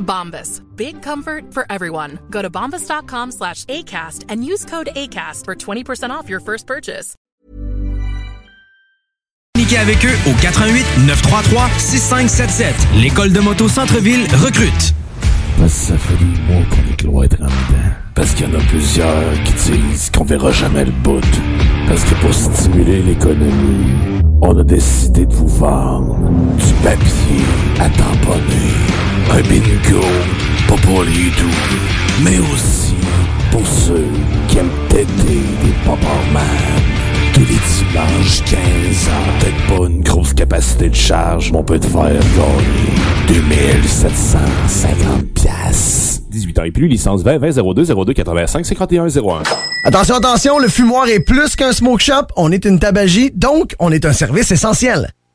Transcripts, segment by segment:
Bombas. Big comfort for everyone. Go to bombas.com slash ACAST and use code ACAST for 20% off your first purchase. Communiquez avec eux au 88 933 6577. L'école de moto Centre-ville recrute. Parce que ça fait des mois qu'on est cloître en dedans. Parce qu'il y en a plusieurs qui disent qu'on verra jamais le bout. Parce que pour stimuler l'économie, on a décidé de vous vendre du papier à tamponner. Un bingo, pas pour les doux, mais aussi pour ceux qui aiment péter des pop Tous les dimanches, 15 ans, peut-être pas une grosse capacité de charge, mais on peut te faire gagner 2750 pièces. 18 ans et plus, licence 20 20 02 02 85 51 01. Attention, attention, le fumoir est plus qu'un smoke shop, on est une tabagie, donc on est un service essentiel.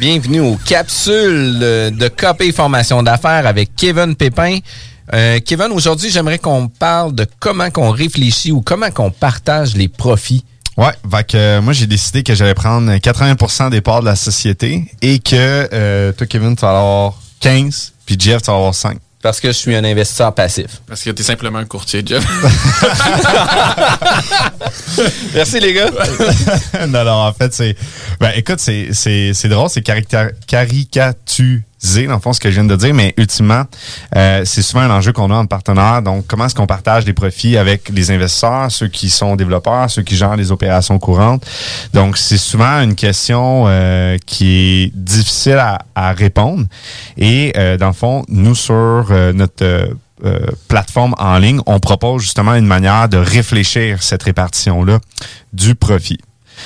Bienvenue aux capsules de Copé Formation d'affaires avec Kevin Pépin. Euh, Kevin, aujourd'hui, j'aimerais qu'on parle de comment qu'on réfléchit ou comment qu'on partage les profits. Ouais, va que euh, moi j'ai décidé que j'allais prendre 80% des parts de la société et que euh, toi Kevin tu vas avoir 15 puis Jeff tu vas avoir 5. Parce que je suis un investisseur passif. Parce que tu es simplement un courtier, Jeff. Merci, les gars. non, non, en fait, c'est. Ben, écoute, c'est, c'est, c'est drôle, c'est caricaturisé, dans le fond, ce que je viens de dire, mais ultimement, euh, c'est souvent un enjeu qu'on a en partenaire. Donc, comment est-ce qu'on partage des profits avec les investisseurs, ceux qui sont développeurs, ceux qui gèrent les opérations courantes? Donc, c'est souvent une question euh, qui est difficile à, à répondre. Et, euh, dans le fond, nous, sur euh, notre euh, plateforme en ligne, on propose justement une manière de réfléchir cette répartition-là du profit.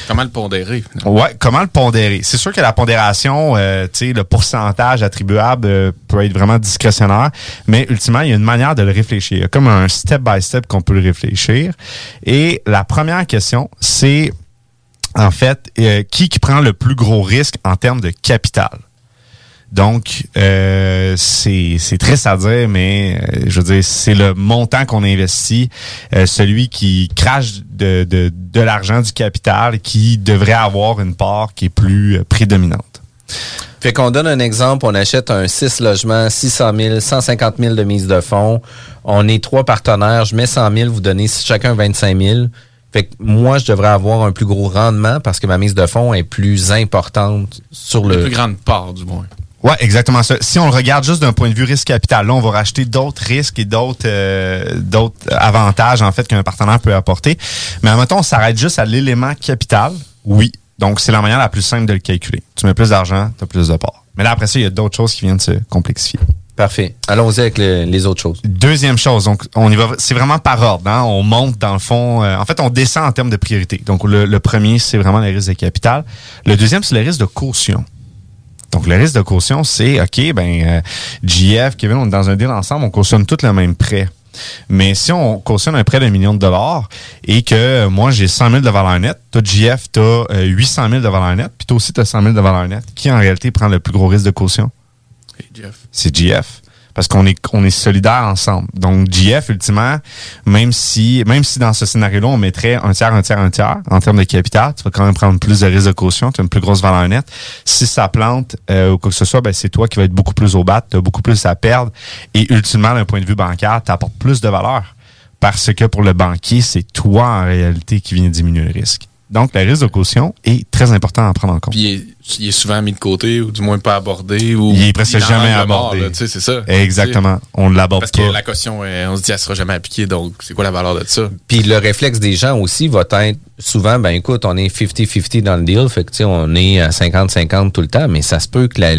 Comment le pondérer? Ouais, comment le pondérer? C'est sûr que la pondération, euh, le pourcentage attribuable euh, peut être vraiment discrétionnaire, mais ultimement, il y a une manière de le réfléchir. Il y a comme un step by step qu'on peut le réfléchir. Et la première question, c'est en fait, euh, qui, qui prend le plus gros risque en termes de capital? Donc, euh, c'est triste à dire, mais euh, je veux dire, c'est le montant qu'on investit, euh, celui qui crache de, de, de l'argent, du capital, qui devrait avoir une part qui est plus euh, prédominante. Fait qu'on donne un exemple, on achète un 6 logements, 600 000, 150 000 de mise de fonds. On est trois partenaires, je mets 100 000, vous donnez chacun 25 000. Fait que moi, je devrais avoir un plus gros rendement parce que ma mise de fonds est plus importante sur le. Une plus grande part, du moins. Ouais, exactement ça. Si on le regarde juste d'un point de vue risque capital, là, on va racheter d'autres risques et d'autres euh, d'autres avantages en fait qu'un partenaire peut apporter. Mais admettons, on s'arrête juste à l'élément capital. Oui. Donc, c'est la manière la plus simple de le calculer. Tu mets plus d'argent, tu as plus de parts. Mais là, après ça, il y a d'autres choses qui viennent se complexifier. Parfait. Allons-y avec le- les autres choses. Deuxième chose, donc on y va, c'est vraiment par ordre. Hein? On monte dans le fond. euh, en fait, on descend en termes de priorité. Donc le, le premier, c'est vraiment le risque de capital. Le deuxième, c'est le risque de caution. Donc le risque de caution, c'est ok, ben euh, JF, Kevin, on est dans un deal ensemble, on cautionne tout le même prêt. Mais si on cautionne un prêt d'un million de dollars et que euh, moi j'ai 100 000 de valeur nette, toi JF, tu as 800 000 de valeur nette, puis toi aussi tu as 100 000 de valeur nette, qui en réalité prend le plus gros risque de caution? C'est GF. Parce qu'on est, on est solidaires ensemble. Donc, GF, ultimement, même si, même si dans ce scénario-là, on mettrait un tiers, un tiers, un tiers, en termes de capital, tu vas quand même prendre plus de risque de caution, tu as une plus grosse valeur nette. Si ça plante, euh, ou quoi que ce soit, ben, c'est toi qui vas être beaucoup plus au bat, tu as beaucoup plus à perdre. Et ultimement, d'un point de vue bancaire, tu apportes plus de valeur. Parce que pour le banquier, c'est toi, en réalité, qui viens diminuer le risque. Donc, le risque de caution est très important à prendre en compte. Puis il est, il est souvent mis de côté, ou du moins pas abordé. Ou Il est presque jamais abordé. tu sais, c'est ça. Exactement. Tu sais. On ne l'aborde Parce pas. que la caution, euh, on se dit, elle sera jamais appliquée, donc c'est quoi la valeur de ça? Puis le réflexe des gens aussi va être souvent, ben écoute, on est 50-50 dans le deal, fait que tu sais, on est à 50-50 tout le temps, mais ça se peut que la,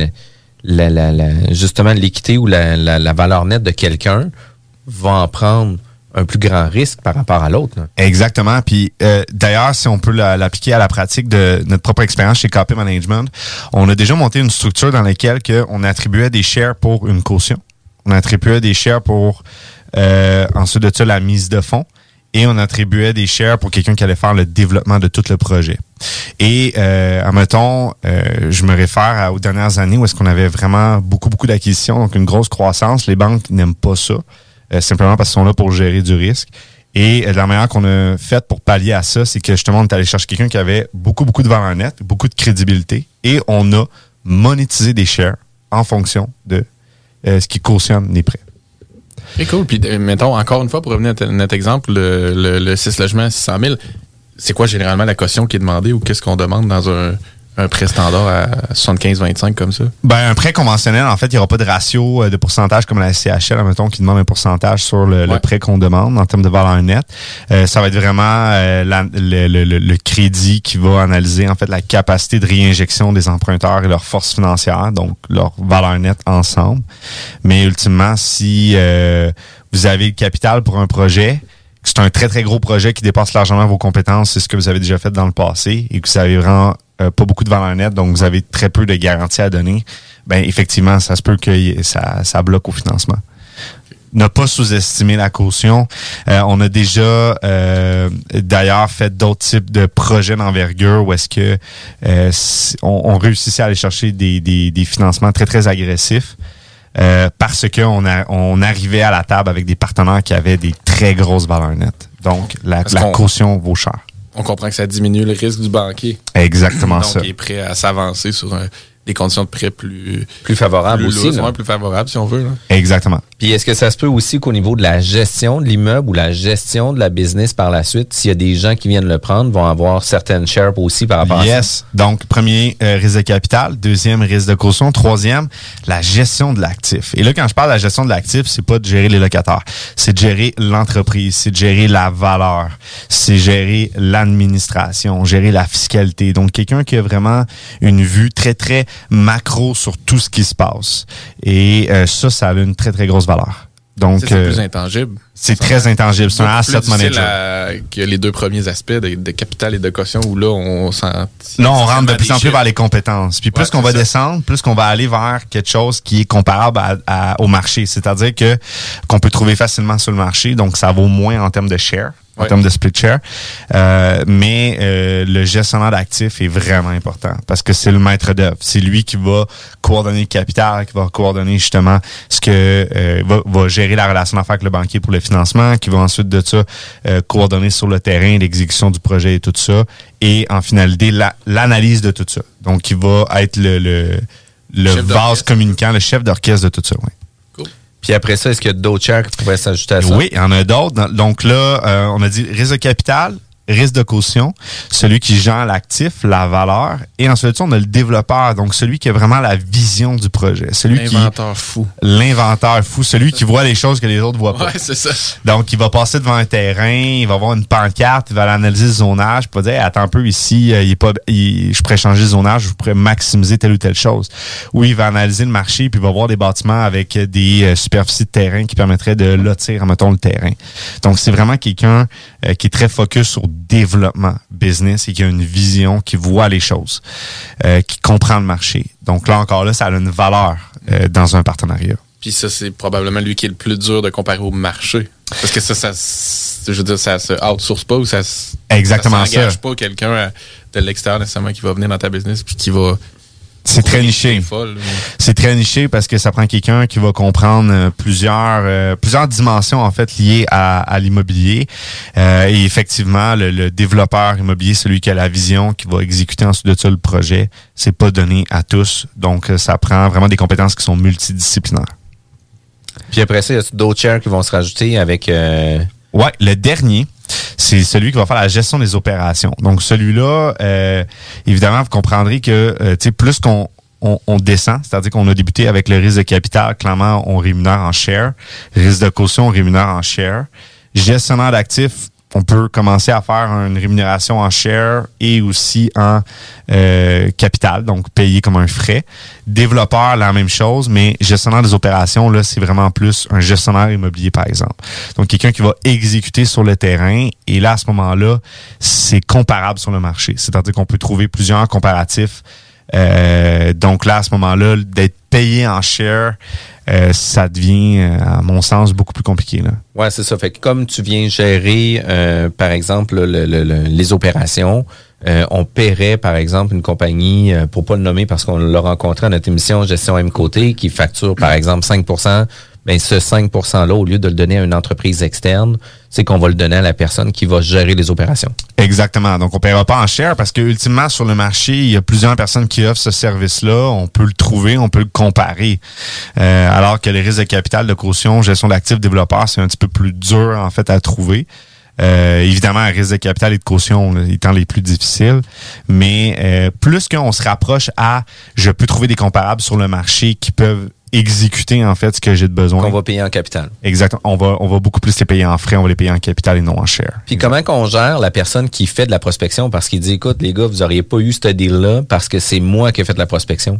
la, la, la- justement l'équité ou la, la, la valeur nette de quelqu'un va en prendre un plus grand risque par rapport à l'autre. Exactement. Puis euh, d'ailleurs, si on peut la- l'appliquer à la pratique de notre propre expérience chez KP Management, on a déjà monté une structure dans laquelle que on attribuait des shares pour une caution. On attribuait des shares pour euh, ensuite de ça la mise de fonds. Et on attribuait des shares pour quelqu'un qui allait faire le développement de tout le projet. Et, euh, admettons, euh, je me réfère aux dernières années où est-ce qu'on avait vraiment beaucoup, beaucoup d'acquisitions, donc une grosse croissance. Les banques n'aiment pas ça, simplement parce qu'ils sont là pour gérer du risque. Et euh, la manière qu'on a faite pour pallier à ça, c'est que justement, on est allé chercher quelqu'un qui avait beaucoup, beaucoup de valeur nette, beaucoup de crédibilité, et on a monétisé des shares en fonction de euh, ce qui cautionne les prêts. Très cool. Puis, euh, mettons, encore une fois, pour revenir à notre exemple, le, le, le 6 logements à 600 000, c'est quoi généralement la caution qui est demandée ou qu'est-ce qu'on demande dans un, un prêt standard à 75-25 comme ça? Ben, un prêt conventionnel, en fait, il n'y aura pas de ratio euh, de pourcentage comme la CHL, admettons, qui demande un pourcentage sur le, prêt qu'on demande en termes de valeur nette. Euh, ça va être vraiment euh, la- le, le- le- le crédit qui va analyser, en fait, la capacité de réinjection des emprunteurs et leur force financière, donc leur valeur nette ensemble. Mais ultimement, si euh, vous avez le capital pour un projet, c'est un très, très gros projet qui dépasse largement vos compétences, c'est ce que vous avez déjà fait dans le passé, et que vous avez vraiment euh, pas beaucoup de valeur nette, donc vous avez très peu de garanties à donner, ben effectivement, ça se peut que ça, ça bloque au financement. Ne pas sous-estimer la caution. Euh, on a déjà euh, d'ailleurs fait d'autres types de projets d'envergure où est-ce que euh, on, on réussissait à aller chercher des, des, des financements très, très agressifs. Euh, parce qu'on on arrivait à la table avec des partenaires qui avaient des très grosses valeurs nettes. Donc, la, caution vaut cher. On comprend que ça diminue le risque du banquier. Exactement Donc, ça. il est prêt à s'avancer sur un- des conditions de prêt plus, Plus favorable plus aussi. lourdes, plus favorables, si on veut. là. Exactement. Puis est-ce que ça se peut aussi qu'au niveau de la gestion de l'immeuble ou la gestion de la business par la suite, s'il y a des gens qui viennent le prendre, vont avoir certaines shares aussi par rapport à ça? Yes. Donc, premier, euh, risque de capital. Deuxième, risque de caution. Troisième, la gestion de l'actif. Et là, quand je parle de la gestion de l'actif, c'est pas de gérer les locataires. C'est de gérer l'entreprise. C'est de gérer la valeur. C'est gérer l'administration, gérer la fiscalité. Donc, quelqu'un qui a vraiment une vue très, très macro sur tout ce qui se passe. Et euh, ça, ça a une très, très grosse valeur. Donc, c'est euh, plus intangible. c'est très intangible. C'est un asset manager. à- que les deux premiers aspects de, de capital et de caution où là, on sent. Là, on rentre de plus en plus vers les compétences. Puis plus Ouais, qu'on va ça. descendre, plus qu'on va aller vers quelque chose qui est comparable à- à- au marché. C'est-à-dire que qu'on peut trouver facilement sur le marché, donc ça vaut moins en termes de share, en termes de split share. Euh, mais euh, le gestionnaire d'actifs est vraiment important parce que c'est le maître d'œuvre. C'est lui qui va coordonner le capital, qui va coordonner justement ce que euh, va, va gérer la relation d'affaires avec le banquier pour le financement, qui va ensuite de ça euh, coordonner sur le terrain l'exécution du projet et tout ça, et en finalité la- l'analyse de tout ça. Donc, il va être le, le, le vase communicant, le chef d'orchestre de tout ça. ouais. Puis après ça, est-ce qu'il y a d'autres shares qui pourraient s'ajouter à ça? Oui, il y en a d'autres. Donc là, euh, on a dit de capital, risque de caution, celui qui gère l'actif, la valeur, et ensuite on a le développeur, donc celui qui a vraiment la vision du projet, celui qui L'inventeur fou. l'inventeur fou, celui qui voit les choses que les autres voient pas. Ouais, c'est ça. Donc, il va passer devant un terrain, il va voir une pancarte, il va aller analyser le zonage, va dire, attends un peu, ici, euh, il est pas, il- je pourrais changer le zonage, je pourrais maximiser telle ou telle chose. Ou il va analyser le marché, puis il va voir des bâtiments avec des euh, superficies de terrain qui permettraient de lotir, mettons, le terrain. Donc, c'est vraiment quelqu'un euh, qui est très focus sur développement business et qui a une vision, qui voit les choses, euh, qui comprend le marché. Donc là, encore là, ça a une valeur euh, dans un partenariat. Puis ça, c'est probablement lui qui est le plus dur de comparer au marché. Parce que ça, ça, je veux dire, ça se outsource pas ou ça Exactement ça. s'engage pas quelqu'un de l'extérieur nécessairement qui va venir dans ta business puis qui va. C'est très niché. C'est très niché parce que ça prend quelqu'un qui va comprendre euh, plusieurs euh, plusieurs dimensions en fait liées à, à l'immobilier. Euh, et effectivement, le, le développeur immobilier, celui qui a la vision, qui va exécuter ensuite de ça le projet, c'est pas donné à tous. Donc, ça prend vraiment des compétences qui sont multidisciplinaires. Puis après ça, il y a d'autres shares qui vont se rajouter avec. euh, Ouais, le dernier, c'est celui qui va faire la gestion des opérations. Donc celui-là, euh, évidemment, vous comprendrez que euh, plus qu'on on, on descend, c'est-à-dire qu'on a débuté avec le risque de capital, clairement, on rémunère en share. Risque de caution, on rémunère en share. Gestionnaire d'actifs, on peut commencer à faire une rémunération en share et aussi en euh, capital, donc payé comme un frais. Développeur, la même chose, mais gestionnaire des opérations, là, c'est vraiment plus un gestionnaire immobilier, par exemple. Donc, quelqu'un qui va exécuter sur le terrain. Et là, à ce moment-là, c'est comparable sur le marché. C'est-à-dire qu'on peut trouver plusieurs comparatifs. Euh, donc là, à ce moment-là, d'être payé en share, euh, ça devient, euh, à mon sens, beaucoup plus compliqué. Là. Ouais, c'est ça. Fait que comme tu viens gérer, euh, par exemple, le- le- le- les opérations, euh, on paierait, par exemple, une compagnie, euh, pour pas le nommer parce qu'on l'a rencontré à notre émission Gestion M Côté, qui facture, par exemple, 5 ben ce 5 %-là, au lieu de le donner à une entreprise externe, c'est qu'on va le donner à la personne qui va gérer les opérations. Exactement. Donc, on ne paiera pas en cher parce que ultimement, sur le marché, il y a plusieurs personnes qui offrent ce service-là. On peut le trouver, on peut le comparer. Euh, alors que les risques de capital, de caution, gestion d'actifs, développeurs, c'est un petit peu plus dur, en fait, à trouver. Euh, évidemment, risque de capital et de caution étant les plus difficiles. Mais euh, plus qu'on se rapproche à je peux trouver des comparables sur le marché qui peuvent exécuter en fait ce que j'ai de besoin. Qu'on va payer en capital. Exactement. On va, on va beaucoup plus les payer en frais, on va les payer en capital et non en share. Puis comment qu'on gère la personne qui fait de la prospection parce qu'il dit écoute les gars vous auriez pas eu ce deal là parce que c'est moi qui ai fait de la prospection?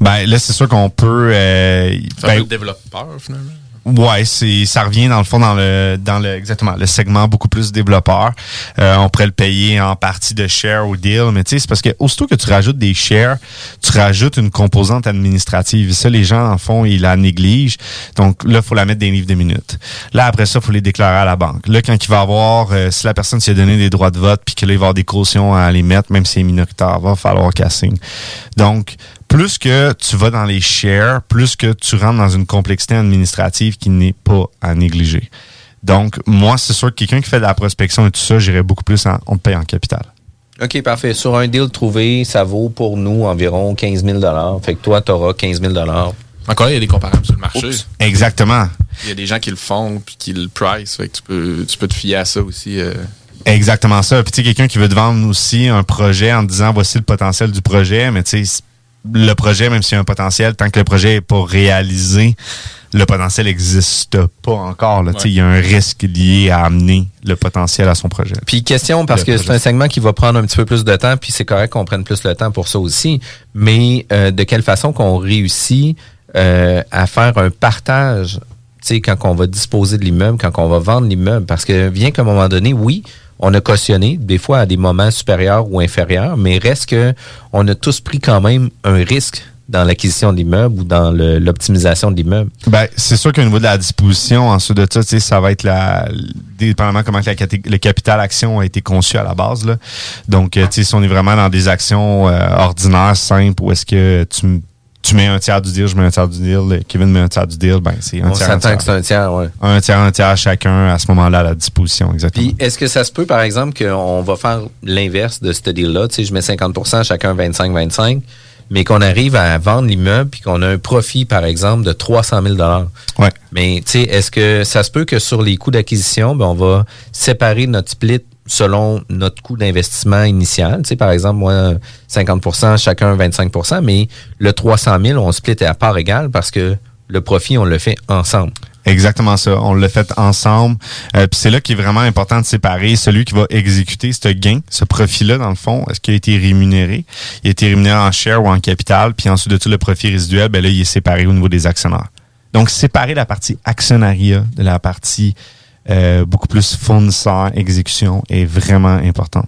Ben là c'est sûr qu'on peut. Euh, Ça ben, le développeur, finalement. Ouais, c'est ça revient dans le fond dans le dans le exactement le segment beaucoup plus développeur. Euh, on pourrait le payer en partie de share ou deal, mais tu sais c'est parce que aussitôt que tu rajoutes des shares, tu rajoutes une composante administrative. Ça les gens en fond ils la négligent. Donc là faut la mettre les livres de minutes. Là après ça faut les déclarer à la banque. Là quand il va avoir euh, si la personne s'est donné des droits de vote puis que là il va avoir des cautions à les mettre même si c'est minoritaire, va falloir qu'elle signe. Donc plus que tu vas dans les shares, plus que tu rentres dans une complexité administrative qui n'est pas à négliger. Donc, moi, c'est sûr que quelqu'un qui fait de la prospection et tout ça, j'irais beaucoup plus en, on te paye en capital. OK, parfait. Sur un deal trouvé, ça vaut pour nous environ 15 000 Fait que toi, tu auras 15 000 Encore, là, il y a des comparables sur le marché. Oups. Exactement. Il y a des gens qui le font puis qui le price. Fait que tu peux, tu peux te fier à ça aussi. euh. Exactement ça. Puis tu sais, quelqu'un qui veut te vendre aussi un projet en te disant voici le potentiel du projet, mais tu sais, le projet, même s'il y a un potentiel, tant que le projet n'est pas réalisé, le potentiel n'existe pas encore. là. Tu sais, Il y a un risque lié à amener le potentiel à son projet. Puis question, parce Le que c'est un segment qui va prendre un petit peu plus de temps, puis c'est correct qu'on prenne plus le temps pour ça aussi, mais euh, de quelle façon qu'on réussit euh, à faire un partage, tu sais, quand on va disposer de l'immeuble, quand on va vendre l'immeuble, parce que vient qu'à un moment donné, oui, on a cautionné, des fois à des moments supérieurs ou inférieurs, mais reste que on a tous pris quand même un risque dans l'acquisition de l'immeuble ou dans l'optimisation de l'immeuble. Ben, c'est sûr qu'au niveau de la disposition, ensuite de ça, tu sais, ça va être la, dépendamment comment le capital action a été conçu à la base, là. Donc, euh, tu sais, si on est vraiment dans des actions euh, ordinaires, simples, où est-ce que tu, tu mets un tiers du deal, je mets un tiers du deal, Kevin met un tiers du deal, ben, c'est un On tiers, un s'attend que c'est un tiers, ouais. Un tiers, un tiers chacun à ce moment-là à la disposition, exactement. Puis, est-ce que ça se peut, par exemple, qu'on va faire l'inverse de ce deal-là? Tu sais, je mets 50% chacun 25-25, mais qu'on arrive à vendre l'immeuble puis qu'on a un profit, par exemple, de 300 000 Ouais. Mais, tu sais, est-ce que ça se peut que sur les coûts d'acquisition, ben, on va séparer notre split selon notre coût d'investissement initial. Tu sais, par exemple, moi, 50% chacun 25% mais le 300 000, on split à part égale parce que le profit, on le fait ensemble. Exactement ça. On l'a fait ensemble. Euh, Puis c'est là qu'il est vraiment important de séparer celui qui va exécuter ce gain, ce profit-là, dans le fond, est-ce qu'il a été rémunéré? Il a été rémunéré en share ou en capital. Puis ensuite de tout, le profit résiduel, ben là, il est séparé au niveau des actionnaires. Donc, séparer la partie actionnariat de la partie euh, beaucoup plus fournisseur, exécution est vraiment important.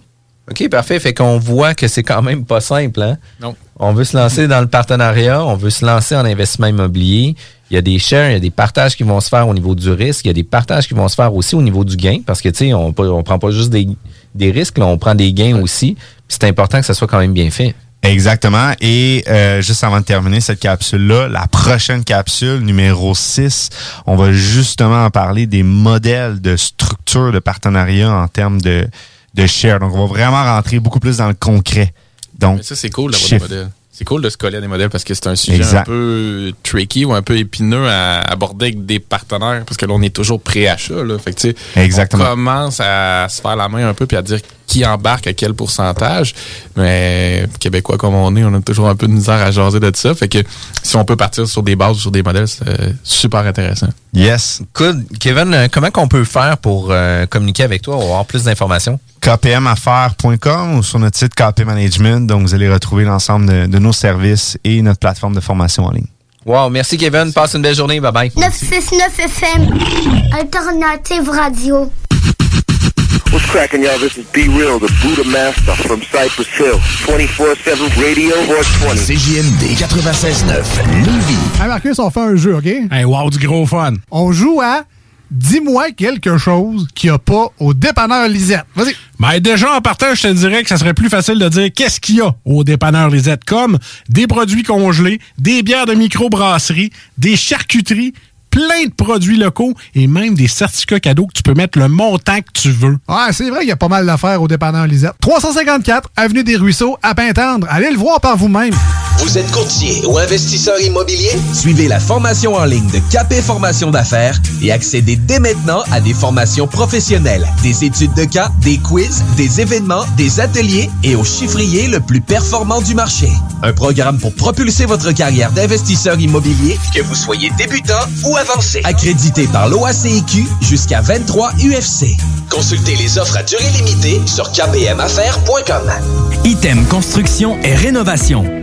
OK, parfait. Fait qu'on voit que c'est quand même pas simple. Hein? Non. On veut se lancer dans le partenariat, on veut se lancer en investissement immobilier. Il y a des shares, il y a des partages qui vont se faire au niveau du risque, il y a des partages qui vont se faire aussi au niveau du gain, parce que tu sais, on ne prend pas juste des, des risques, là, on prend des gains aussi. Puis c'est important que ça soit quand même bien fait. Exactement. Et euh, juste avant de terminer cette capsule-là, la prochaine capsule, numéro 6, on va justement en parler des modèles de structure de partenariat en termes de, de share. Donc, on va vraiment rentrer beaucoup plus dans le concret. Donc, Mais ça, c'est cool d'avoir des modèles. C'est cool de se coller à des modèles parce que c'est un sujet Exact. un peu tricky ou un peu épineux à aborder avec des partenaires parce que là, on est toujours pré-achat. Fait que, Exactement. On commence à se faire la main un peu puis à dire qui embarque à quel pourcentage. Mais Québécois comme on est, on a toujours un peu de misère à jaser de ça. Fait que si on peut partir sur des bases ou sur des modèles, c'est euh, super intéressant. Yes. Écoute, Kevin, euh, comment qu'on peut faire pour euh, communiquer avec toi ou avoir plus d'informations? kpmaffaires.com ou sur notre site KP Management. Donc, vous allez retrouver l'ensemble de, de nos services et notre plateforme de formation en ligne. Wow, merci Kevin. Passe une belle journée. Bye bye. 969 FM, Alternative Radio. What's cracking, y'all? This is Be Real, the Buddha Master from Cypress Hill. 24-7 Radio 420. CJMD 96.9, Lévis. Hey Marcus, on fait un jeu, OK? Hey, wow, du gros fun. On joue à Dis-moi quelque chose qu'il n'y a pas au dépanneur Lisette. Vas-y. Ben déjà, en partant, je te dirais que ça serait plus facile de dire qu'est-ce qu'il y a au dépanneur Lisette, comme des produits congelés, des bières de microbrasserie, des charcuteries, plein de produits locaux et même des certificats cadeaux que tu peux mettre le montant que tu veux. Ouais, c'est vrai qu'il y a pas mal d'affaires au dépanneur Lisette. 354 Avenue des Ruisseaux, à Pintendre. Allez le voir par vous-même. Vous êtes courtier ou investisseur immobilier? Suivez la formation en ligne de Capé Formation d'affaires et accédez dès maintenant à des formations professionnelles, des études de cas, des quiz, des événements, des ateliers et au chiffrier le plus performant du marché. Un programme pour propulser votre carrière d'investisseur immobilier, que vous soyez débutant ou avancé. Accrédité par l'OACIQ jusqu'à 23 UFC. Consultez les offres à durée limitée sur kpmaffaires.com. Item Construction et Rénovation.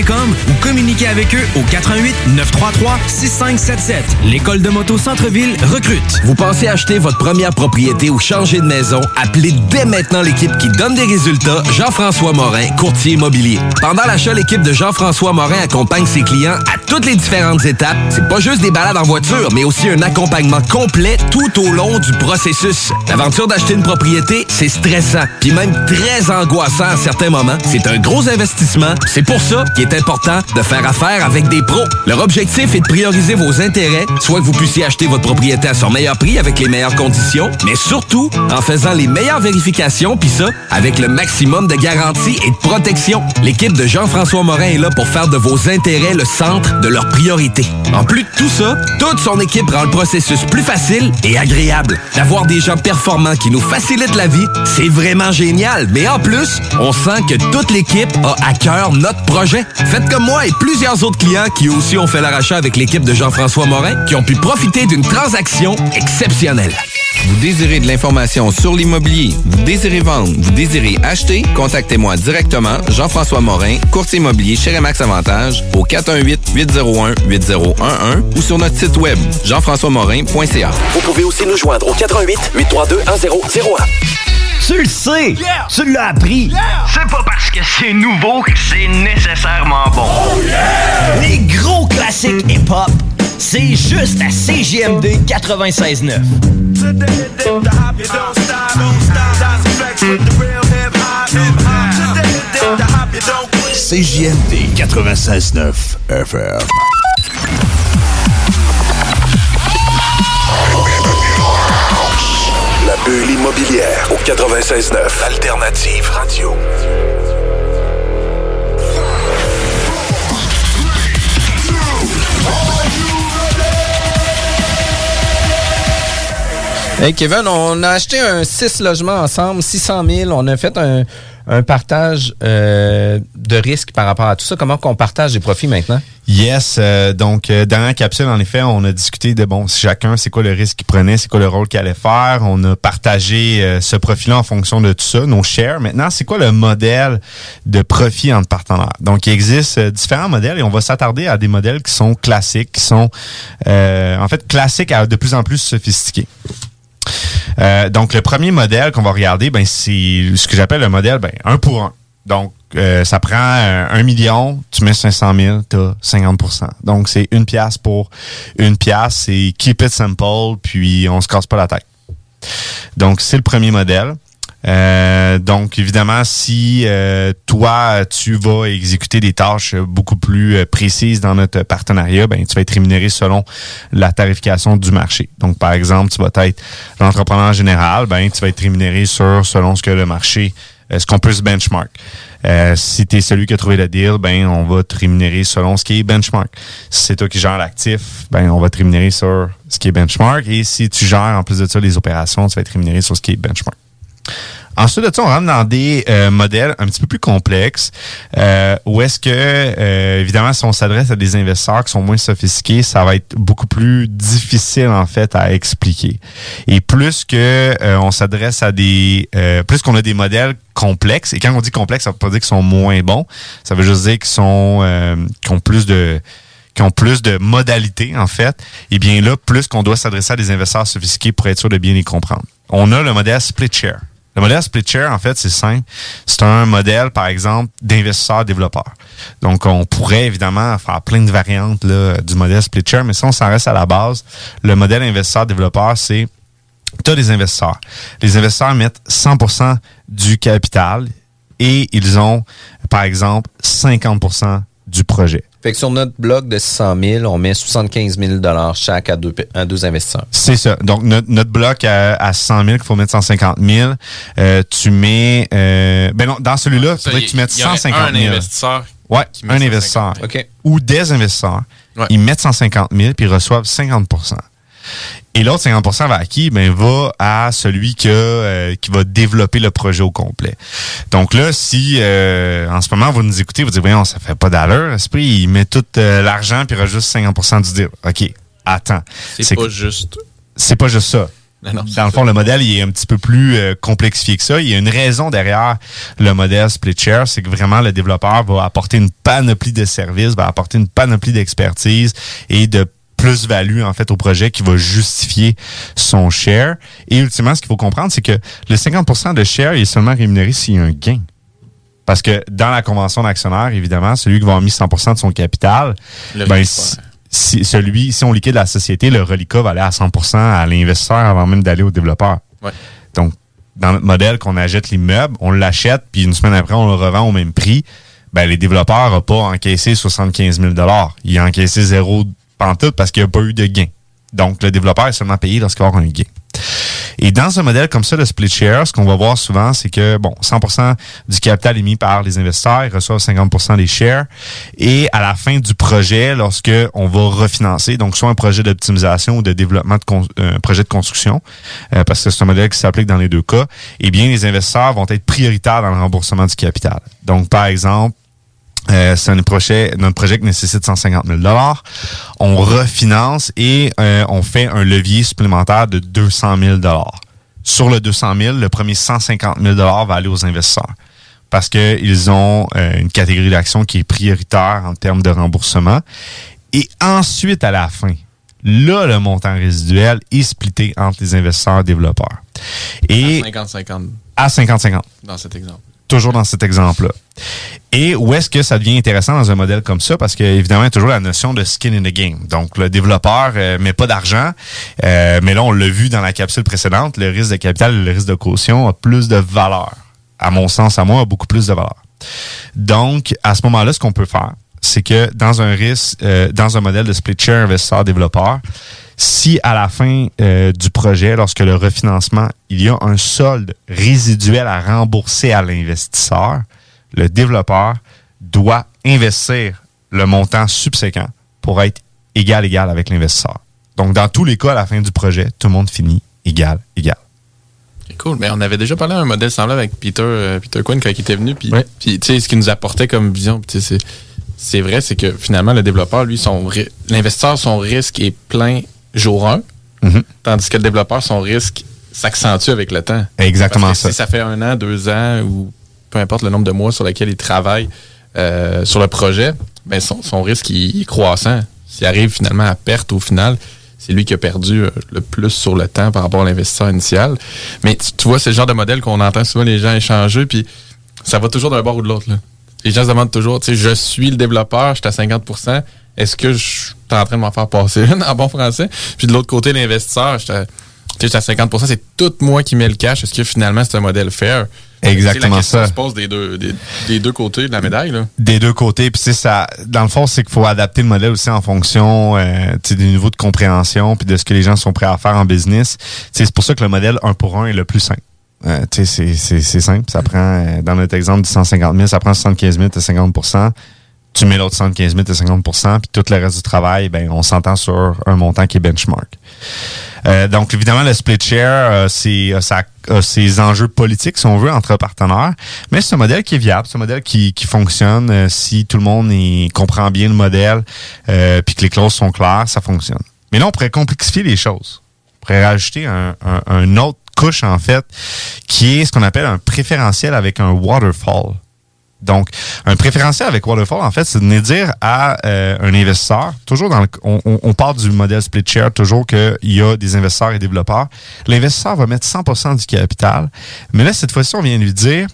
ou communiquez avec eux au 88 933 6577. L'école de moto Centre-ville recrute. Vous pensez acheter votre première propriété ou changer de maison? Appelez dès maintenant l'équipe qui donne des résultats, Jean-François Morin, courtier immobilier. Pendant l'achat, l'équipe de Jean-François Morin accompagne ses clients à toutes les différentes étapes. C'est pas juste des balades en voiture, mais aussi un accompagnement complet tout au long du processus. L'aventure d'acheter une propriété, c'est stressant, puis même très angoissant à certains moments. C'est un gros investissement. C'est pour ça qu'il est important de faire affaire avec des pros. Leur objectif est de prioriser vos intérêts, soit que vous puissiez acheter votre propriété à son meilleur prix avec les meilleures conditions, mais surtout en faisant les meilleures vérifications, puis ça, avec le maximum de garantie et de protection. L'équipe de Jean-François Morin est là pour faire de vos intérêts le centre de leurs priorités. En plus de tout ça, toute son équipe rend le processus plus facile et agréable. D'avoir des gens performants qui nous facilitent la vie, c'est vraiment génial. Mais en plus, on sent que toute l'équipe a à cœur notre projet. Faites comme moi et plusieurs autres clients qui aussi ont fait l'arrachat avec l'équipe de Jean-François Morin qui ont pu profiter d'une transaction exceptionnelle. Vous désirez de l'information sur l'immobilier, vous désirez vendre, vous désirez acheter, contactez-moi directement, Jean-François Morin, courtier immobilier chez Remax Avantage, au 418-801-8011 ou sur notre site web, jean-françois-morin.ca. Vous pouvez aussi nous joindre au 88 832 1001. Tu le sais! Tu l'as appris! C'est pas parce que c'est nouveau que c'est nécessairement bon. Les gros classiques hip-hop, c'est juste à CGMD 96.9. CJMD 96.9 FM. Bulle immobilière au 96.9 Alternative Radio. Hey Kevin, on a acheté un 6 logements ensemble, 600 000. On a fait un, un partage euh, de risque par rapport à tout ça. Comment qu'on partage les profits maintenant? Yes, euh, donc euh, dans la capsule, en effet, on a discuté de bon, chacun, c'est quoi le risque qu'il prenait, c'est quoi le rôle qu'il allait faire. On a partagé euh, ce profil-là en fonction de tout ça, nos shares. Maintenant, c'est quoi le modèle de profit entre partenaires? Donc, il existe euh, différents modèles et on va s'attarder à des modèles qui sont classiques, qui sont euh, en fait classiques à de plus en plus sophistiqués. Euh, donc, le premier modèle qu'on va regarder, ben, c'est ce que j'appelle le modèle ben, un pour un. Donc, euh, ça prend euh, un million, tu mets 500 000, tu as 50% Donc, c'est une pièce pour une pièce. C'est keep it simple, puis on se casse pas la tête. Donc, c'est le premier modèle. Euh, donc, évidemment, si euh, toi, tu vas exécuter des tâches beaucoup plus euh, précises dans notre partenariat, ben, tu vas être rémunéré selon la tarification du marché. Donc, par exemple, tu vas être l'entrepreneur général, ben, tu vas être rémunéré sur selon ce que le marché, euh, ce qu'on peut se benchmark. Euh, si tu es celui qui a trouvé le deal, ben on va te rémunérer selon ce qui est benchmark. Si c'est toi qui gères l'actif, ben on va te rémunérer sur ce qui est benchmark. Et si tu gères en plus de ça les opérations, tu vas être rémunéré sur ce qui est benchmark. Ensuite de ça, on rentre dans des euh, modèles un petit peu plus complexes, euh, où est-ce que, euh, évidemment, si on s'adresse à des investisseurs qui sont moins sophistiqués, ça va être beaucoup plus difficile, en fait, à expliquer. Et plus que on s'adresse à des... plus qu'on a des modèles complexes, et quand on dit complexe, ça veut pas dire qu'ils sont moins bons, ça veut juste dire qu'ils sont... qu'ils ont plus de qui ont plus de modalités, en fait, et bien là, plus qu'on doit s'adresser à des investisseurs sophistiqués pour être sûr de bien les comprendre. On a le modèle split share. Le modèle split share, en fait, c'est simple. C'est un modèle, par exemple, d'investisseurs-développeurs. Donc, on pourrait évidemment faire plein de variantes là, du modèle split share, mais si on s'en reste à la base, le modèle investisseur-développeur, c'est tu as des investisseurs. Les investisseurs mettent 100% du capital et ils ont, par exemple, 50% du projet. Fait que sur notre bloc de 600 000, on met 75 000 chaque à deux, à deux investisseurs. C'est ça. Donc, notre, notre bloc à, à 100 000, qu'il faut mettre 150 000, euh, tu mets... Euh, ben non, dans celui-là, il faudrait que tu mettes il y aurait 150 000. un investisseur Ouais, un 150 investisseur. 000. OK. Ou des investisseurs. Ils mettent 150 000 puis ils reçoivent 50 Et l'autre 50% va à qui? Ben, va à celui euh, qui va développer le projet au complet. Donc là, si euh, en ce moment vous nous écoutez, vous dites, voyons, ça fait pas d'allure. Esprit, il met tout euh, l'argent puis il rajoute 50% du deal. OK, attends. C'est pas juste. C'est pas juste ça. Non, non, Dans le fond, le modèle il est un petit peu plus euh, complexifié que ça. Il y a une raison derrière le modèle split share, c'est que vraiment le développeur va apporter une panoplie de services, va apporter une panoplie d'expertise et de plus-value en fait au projet qui va justifier son share. Et ultimement, ce qu'il faut comprendre, c'est que le 50% de share il est seulement rémunéré s'il y a un gain. Parce que dans la convention d'actionnaire, évidemment, celui qui va avoir mis 100% de son capital, Le ben, si, si- celui, si on liquide la société, le reliquat va aller à 100% à l'investisseur avant même d'aller au développeur. Ouais. Donc, dans notre modèle qu'on achète l'immeuble, on l'achète, puis une semaine après, on le revend au même prix. Ben, les développeurs n'ont pas encaissé 75 000 Ils ont encaissé zéro pantoute parce qu'il n'y a pas eu de gain. Donc, le développeur est seulement payé lorsqu'il avoir un gain. Et dans un modèle comme ça de split share, ce qu'on va voir souvent, c'est que, bon, 100% du capital est mis par les investisseurs, ils reçoivent 50% des shares. Et à la fin du projet, lorsque on va refinancer, donc soit un projet d'optimisation ou de développement de euh, un projet de construction, euh, parce que c'est un modèle qui s'applique dans les deux cas, eh bien, les investisseurs vont être prioritaires dans le remboursement du capital. Donc, par exemple, Euh, c'est un projet, notre projet qui nécessite 150 000 On refinance et euh, on fait un levier supplémentaire de 200 000 Sur le 200 000, le premier 150 000 va aller aux investisseurs parce qu'ils ont euh, une catégorie d'actions qui est prioritaire en termes de remboursement. Et ensuite, à la fin, là, le montant résiduel est splitté entre les investisseurs et développeurs. Et À 50-50 à 50-50 dans cet exemple. Toujours dans cet exemple-là. Et où est-ce que ça devient intéressant dans un modèle comme ça? Parce que évidemment, il y a toujours la notion de skin in the game. Donc, le développeur euh, met pas d'argent, euh, mais là, on l'a vu dans la capsule précédente, le risque de capital et le risque de caution a plus de valeur. À mon sens, à moi, a beaucoup plus de valeur. Donc, à ce moment-là, ce qu'on peut faire, c'est que dans un risque, euh, dans un modèle de split share investisseur-développeur, si à la fin euh, du projet, lorsque le refinancement, il y a un solde résiduel à rembourser à l'investisseur, le développeur doit investir le montant subséquent pour être égal-égal avec l'investisseur. Donc, dans tous les cas, à la fin du projet, tout le monde finit égal, égal. Cool, mais on avait déjà parlé d'un modèle semblable avec Peter, euh, Peter Quinn quand il était venu. Puis, puis, tu sais, ce qu'il nous apportait comme vision, c'est, c'est vrai, c'est que finalement, le développeur, lui, son l'investisseur, son risque est plein jour 1, Mhm. tandis que le développeur, son risque s'accentue avec le temps. Exactement Parce que ça. Si ça fait un an, deux ans, ou peu importe le nombre de mois sur lesquels il travaille euh, sur le projet, ben son, son risque il est croissant. S'il arrive finalement à perte au final, c'est lui qui a perdu euh, le plus sur le temps par rapport à l'investisseur initial. Mais tu, tu vois, c'est le genre de modèle qu'on entend souvent les gens échanger, puis ça va toujours d'un bord ou de l'autre. Les gens se demandent toujours, tu sais, je suis le développeur, je suis à 50 est-ce que je suis en train de m'en faire passer une en bon français? Puis de l'autre côté, l'investisseur, je suis à- tu sais, je suis à 50% c'est tout moi qui mets le cash. Est-ce que finalement c'est un modèle fair? Exactement la ça. se pose des deux, des, des deux côtés de la médaille. Là. des deux côtés. Puis ça. Dans le fond, c'est qu'il faut adapter le modèle aussi en fonction euh, tu sais, du niveau de compréhension puis de ce que les gens sont prêts à faire en business. C'est pour ça que le modèle 1 pour 1 est le plus simple. Euh, tu sais, c'est- simple. Ça prend, euh, dans notre exemple du 150 000, ça prend 75 000 et 50 Tu mets l'autre 75 000 et 50% puis tout le reste du travail, ben, on s'entend sur un montant qui est benchmark. Euh, donc, évidemment, le split share, euh, c'est euh, ça a ses enjeux politiques, si on veut, entre partenaires. Mais c'est un modèle qui est viable, c'est un modèle qui, qui fonctionne. Euh, si tout le monde y comprend bien le modèle, euh, puis que les clauses sont claires, ça fonctionne. Mais là, on pourrait complexifier les choses. On pourrait rajouter un, un, un autre couche, en fait, qui est ce qu'on appelle un préférentiel avec un waterfall. Donc, un préférentiel avec Waterfall, en fait, c'est de dire à euh, un investisseur, toujours dans le, on, on- part du modèle split share, toujours qu'il y a des investisseurs et développeurs. L'investisseur va mettre 100% du capital, mais là, cette fois-ci, on vient lui dire,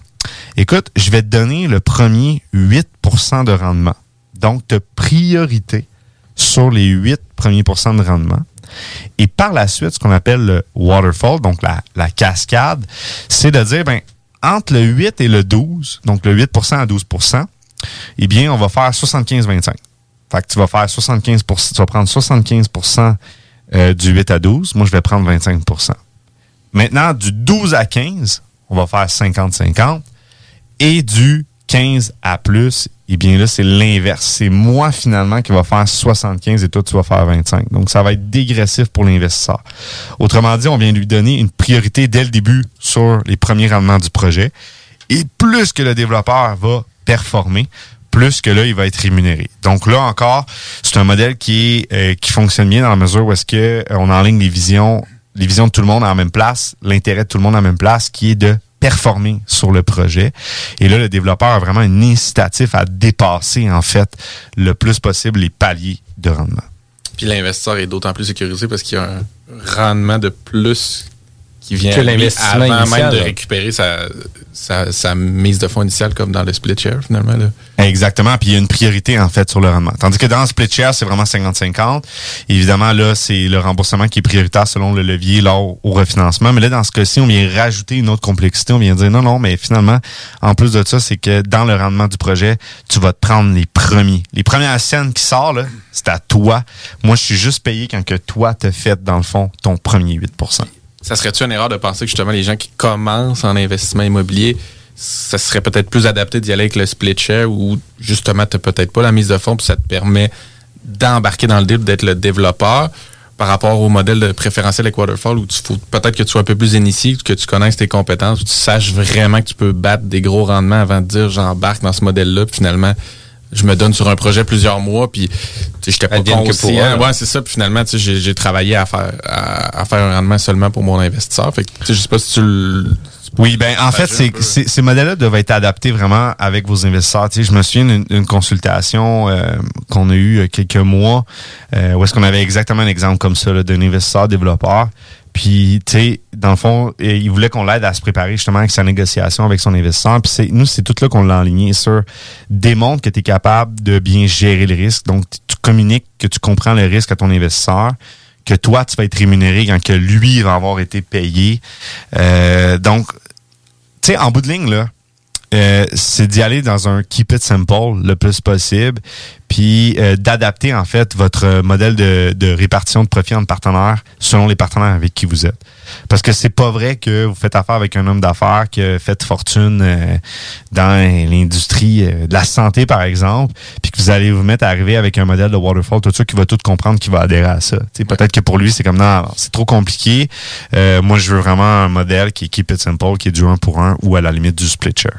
écoute, je vais te donner le premier 8% de rendement. Donc, tu priorité sur les 8 premiers pourcents de rendement. Et par la suite, ce qu'on appelle le waterfall, donc la, la cascade, c'est de dire, ben, entre le 8 et le 12, donc le 8% à 12% eh bien, on va faire 75-25. Fait que tu vas faire 75 tu vas prendre 75 euh, du 8 à 12. Moi, je vais prendre 25 Maintenant, du 12 à 15, on va faire 50-50. Et du 15 à plus, eh bien là, c'est l'inverse. C'est moi, finalement, qui va faire 75 et toi, tu vas faire 25. Donc, ça va être dégressif pour l'investisseur. Autrement dit, on vient lui donner une priorité dès le début sur les premiers rendements du projet. Et plus que le développeur va performer, plus que là, il va être rémunéré. Donc là encore, c'est un modèle qui euh, qui fonctionne bien dans la mesure où est-ce que euh, on enligne les visions, les visions de tout le monde à la même place, l'intérêt de tout le monde à la même place, qui est de performer sur le projet. Et là, le développeur a vraiment un incitatif à dépasser, en fait, le plus possible les paliers de rendement. Puis l'investisseur est d'autant plus sécurisé parce qu'il y a un rendement de plus qui vient Que l'investissement avant initial, même de là. récupérer sa, sa, sa mise de fonds initiale comme dans le split share finalement. Là. Exactement, puis il y a une priorité en fait sur le rendement. Tandis que dans le split share, c'est vraiment 50-50. Évidemment, là, c'est le remboursement qui est prioritaire selon le levier lors au refinancement. Mais là, dans ce cas-ci, on vient rajouter une autre complexité. On vient dire non, non, mais finalement, en plus de ça, c'est que dans le rendement du projet, tu vas te prendre les premiers. Les premières scènes qui sortent, là, c'est à toi. Moi, je suis juste payé quand que toi te fait, dans le fond, ton premier 8 Ça serait-tu une erreur de penser que justement les gens qui commencent en investissement immobilier, ça serait peut-être plus adapté d'y aller avec le split share où justement tu peut-être pas la mise de fonds puis ça te permet d'embarquer dans le deal, d'être le développeur par rapport au modèle de préférentiel avec Waterfall où tu faut peut-être que tu sois un peu plus initié, que tu connaisses tes compétences, où tu saches vraiment que tu peux battre des gros rendements avant de dire j'embarque dans ce modèle-là, puis finalement je me donne sur un projet plusieurs mois, puis j'étais pas conscient. Ouais, c'est ça. Puis finalement, tu sais, j'ai travaillé à faire, à, à faire un rendement seulement pour mon investisseur. Fait que, tu sais, je sais pas si tu le. Oui, ben en fait, c'est, c'est- ces modèles-là doivent être adaptés vraiment avec vos investisseurs. Tu sais, je me souviens d'une d'une consultation euh, qu'on a eue il y a quelques mois euh, où est-ce qu'on avait exactement un exemple comme ça là, d'un investisseur développeur. Puis, tu sais, dans le fond, il voulait qu'on l'aide à se préparer justement avec sa négociation avec son investisseur. Puis c'est, nous, c'est tout là qu'on l'a enligné sur démontre que tu es capable de bien gérer le risque. Donc, tu communiques que tu comprends le risque à ton investisseur que toi, tu vas être rémunéré quand que lui va avoir été payé. Euh, donc, tu sais, en bout de ligne, là, euh, c'est d'y aller dans un keep it simple le plus possible, puis euh, d'adapter en fait votre modèle de, de répartition de profit entre partenaires selon les partenaires avec qui vous êtes. Parce que c'est pas vrai que vous faites affaire avec un homme d'affaires qui a fait fortune euh, dans l'industrie euh, de la santé, par exemple, puis que vous allez vous mettre à arriver avec un modèle de waterfall, tout ça, qui va tout comprendre, qui va adhérer à ça. Peut-être que pour lui, c'est comme non, c'est trop compliqué. Euh, moi, je veux vraiment un modèle qui est keep it simple, qui est du 1 pour 1 ou à la limite du split share.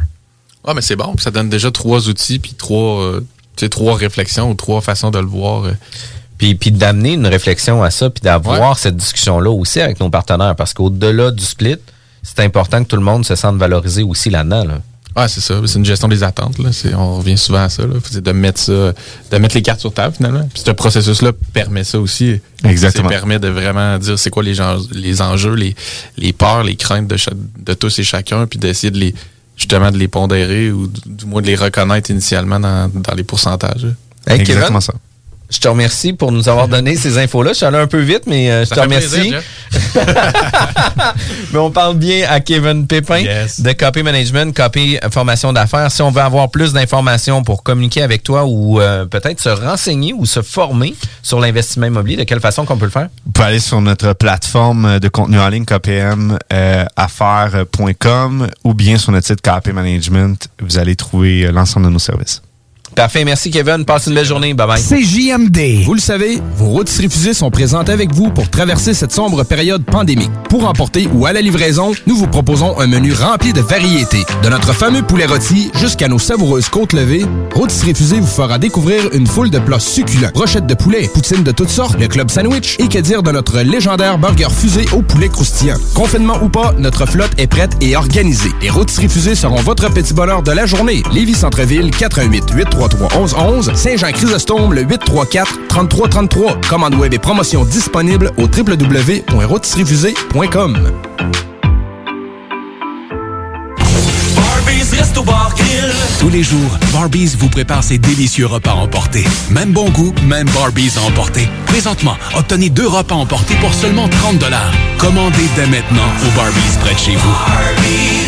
Ah, mais c'est bon. Ça donne déjà trois outils, puis trois, trois réflexions ou trois façons de le voir. Puis, puis d'amener une réflexion à ça, puis d'avoir cette discussion-là aussi avec nos partenaires. Parce qu'au-delà du split, c'est important que tout le monde se sente valorisé aussi là-dedans. Là. Ouais, c'est ça. C'est une gestion des attentes. Là. C'est- On revient souvent à ça. Là. C'est de mettre ça, de mettre les cartes sur table finalement. Puis ce processus-là permet ça aussi. Exactement. Ça permet de vraiment dire c'est quoi les, gens- les enjeux, les, les peurs, les craintes de, de tous et chacun, puis d'essayer de les justement de les pondérer ou du, du moins de les reconnaître initialement dans, dans les pourcentages. Hey, Kevin, Je te remercie pour nous avoir donné ces infos-là. Je suis allé un peu vite, mais euh, je Ça te remercie. plaisir, mais on parle bien à Kevin Pépin de Copy Management, Copy Formation d'affaires. Si on veut avoir plus d'informations pour communiquer avec toi ou euh, peut-être se renseigner ou se former sur l'investissement immobilier, de quelle façon qu'on peut le faire? Vous pouvez aller sur notre plateforme de contenu en ligne KPM euh, affaires.com ou bien sur notre site KP Management. Vous allez trouver euh, l'ensemble de nos services. Parfait. Merci, Kevin. Passe une belle journée. Bye-bye. CJMD. Vous le savez, vos routes refusées sont présentes avec vous pour traverser cette sombre période pandémique. Pour emporter ou à la livraison, nous vous proposons un menu rempli de variétés. De notre fameux poulet rôti jusqu'à nos savoureuses côtes levées, Routes refusées vous fera découvrir une foule de plats succulents. Brochettes de poulet, poutines de toutes sortes, le club sandwich et que dire de notre légendaire burger fusé au poulet croustillant. Confinement ou pas, notre flotte est prête et organisée. Les routes refusées seront votre petit bonheur de la journée. Lévis Centreville, 418 833 1111 Saint-Jean-Chrysostome, le 834-3333. Commande web et promotion disponible au www.rôtisseriefusée.com. Tous les jours, Barbies vous prépare ses délicieux repas emportés. Même bon goût, même Barbies à emporter. Présentement, obtenez deux repas emportés pour seulement 30 Commandez dès maintenant au Barbies près de chez vous.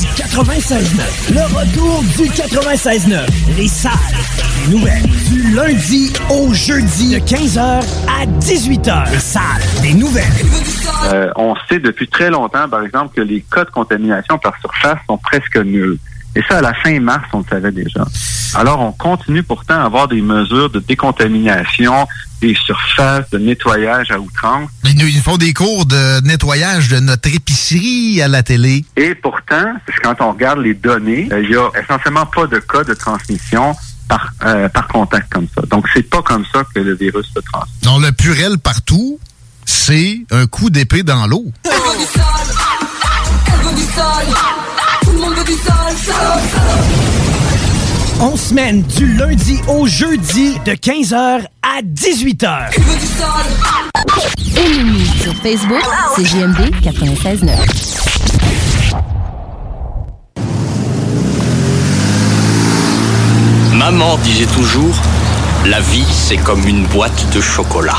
du 96.9. Le retour du 96.9. Les salles des nouvelles. Du lundi au jeudi de 15h à 18h. Les salles des nouvelles. Euh, on sait depuis très longtemps, par exemple, que les cas de contamination par surface sont presque nuls. Et ça, à la fin mars, on le savait déjà. Alors, on continue pourtant à avoir des mesures de décontamination des surfaces, de nettoyage à outrance. Ils nous ils font des cours de nettoyage de notre épicerie à la télé. Et pourtant, quand on regarde les données, euh, il y a essentiellement pas de cas de transmission par, euh, par contact comme ça. Donc, c'est pas comme ça que le virus se transmet. Dans le purel partout, c'est un coup d'épée dans l'eau. On semaine du lundi au jeudi de 15h à 18h. Ennemie sur Facebook, c'est JMD 96.9. Maman disait toujours, la vie c'est comme une boîte de chocolat.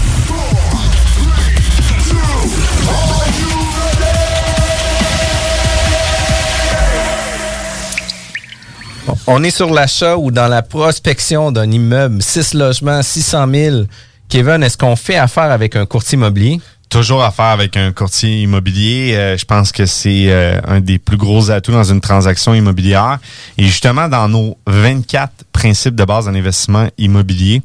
On est sur l'achat ou dans la prospection d'un immeuble, 6 logements, 600 000. Kevin, est-ce qu'on fait affaire avec un courtier immobilier? Toujours affaire avec un courtier immobilier. Euh, je pense que c'est euh, un des plus gros atouts dans une transaction immobilière. Et justement, dans nos 24 principes de base en investissement immobilier,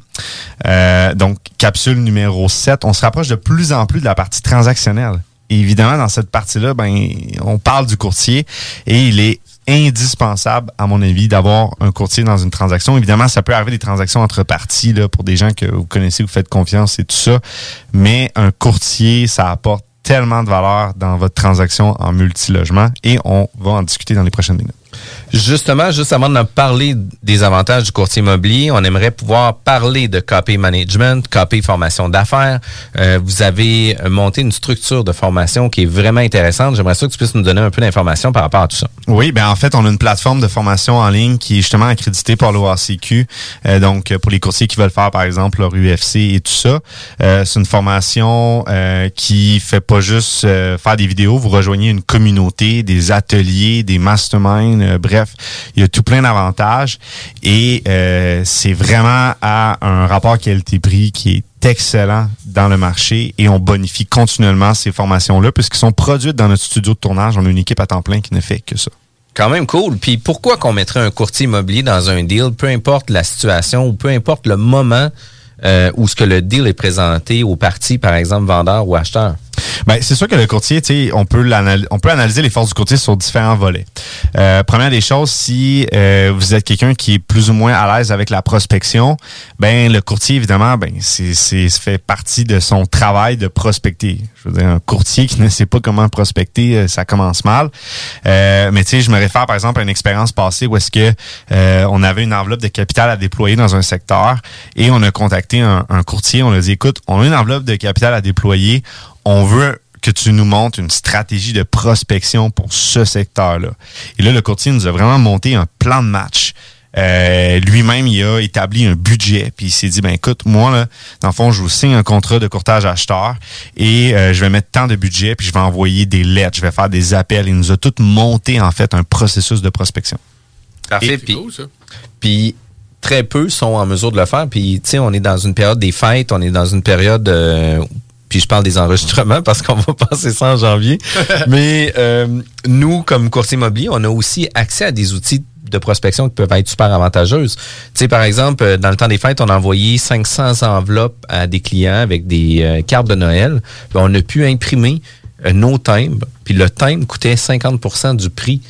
euh, donc capsule numéro 7, on se rapproche de plus en plus de la partie transactionnelle. Évidemment, dans cette partie-là, ben, on parle du courtier et il est indispensable, à mon avis, d'avoir un courtier dans une transaction. Évidemment, ça peut arriver des transactions entre parties là, pour des gens que vous connaissez, vous faites confiance et tout ça. Mais un courtier, ça apporte tellement de valeur dans votre transaction en multilogement et on va en discuter dans les prochaines minutes. Justement, juste avant de parler des avantages du courtier immobilier, on aimerait pouvoir parler de KP Management, KP Formation d'affaires. Euh, vous avez monté une structure de formation qui est vraiment intéressante. J'aimerais ça que tu puisses nous donner un peu d'informations par rapport à tout ça. Oui, ben en fait, on a une plateforme de formation en ligne qui est justement accréditée par l'OACQ. Euh, donc, pour les courtiers qui veulent faire, par exemple, leur UFC et tout ça, euh, c'est une formation euh, qui fait pas juste euh, faire des vidéos. Vous rejoignez une communauté, des ateliers, des masterminds, euh, bref, il y a tout plein d'avantages et euh, c'est vraiment à un rapport qualité-prix qui est excellent dans le marché et on bonifie continuellement ces formations-là puisqu'elles sont produites dans notre studio de tournage. On a une équipe à temps plein qui ne fait que ça. Quand même cool. Puis pourquoi qu'on mettrait un courtier immobilier dans un deal, peu importe la situation ou peu importe le moment euh, où ce que le deal est présenté aux parties, par exemple vendeur ou acheteur? Ben, c'est sûr que le courtier, on peut on peut analyser les forces du courtier sur différents volets. Euh, première des choses, si euh, vous êtes quelqu'un qui est plus ou moins à l'aise avec la prospection, ben le courtier évidemment, ben c'est c'est fait partie de son travail de prospecter. Je veux dire, un courtier qui ne sait pas comment prospecter, euh, ça commence mal. Euh, mais tu sais, je me réfère par exemple à une expérience passée où est-ce que euh, on avait une enveloppe de capital à déployer dans un secteur et on a contacté un, un courtier, on a dit écoute, on a une enveloppe de capital à déployer, on veut que tu nous montres une stratégie de prospection pour ce secteur-là. Et là, le courtier nous a vraiment monté un plan de match. Euh, lui-même, il a établi un budget, puis il s'est dit, ben écoute, moi, là, dans le fond, je vous signe un contrat de courtage acheteur et euh, je vais mettre tant de budget, puis je vais envoyer des lettres, je vais faire des appels. Il nous a tout monté, en fait, un processus de prospection. Parfait. Puis, puis très peu sont en mesure de le faire. Puis, tu sais, on est dans une période des fêtes, on est dans une période... euh, puis je parle des enregistrements parce qu'on va passer ça en janvier. Mais euh, nous, comme courtier immobilier, on a aussi accès à des outils de prospection qui peuvent être super avantageuses. Tu sais, par exemple, euh, dans le temps des fêtes, on a envoyé 500 enveloppes à des clients avec des euh, cartes de Noël. Puis on a pu imprimer euh, nos timbres. Puis le timbre coûtait 50% du prix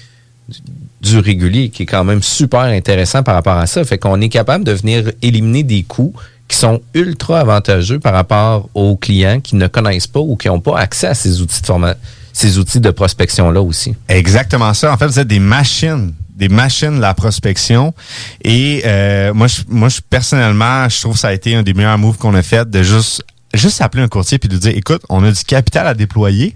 du régulier, qui est quand même super intéressant par rapport à ça. Fait qu'on est capable de venir éliminer des coûts qui sont ultra avantageux par rapport aux clients qui ne connaissent pas ou qui n'ont pas accès à ces outils de format, ces outils de prospection-là aussi. Exactement ça. En fait, vous êtes des machines des machines de la prospection et euh, moi moi je personnellement je trouve que ça a été un des meilleurs moves qu'on a fait de juste juste appeler un courtier puis de dire écoute on a du capital à déployer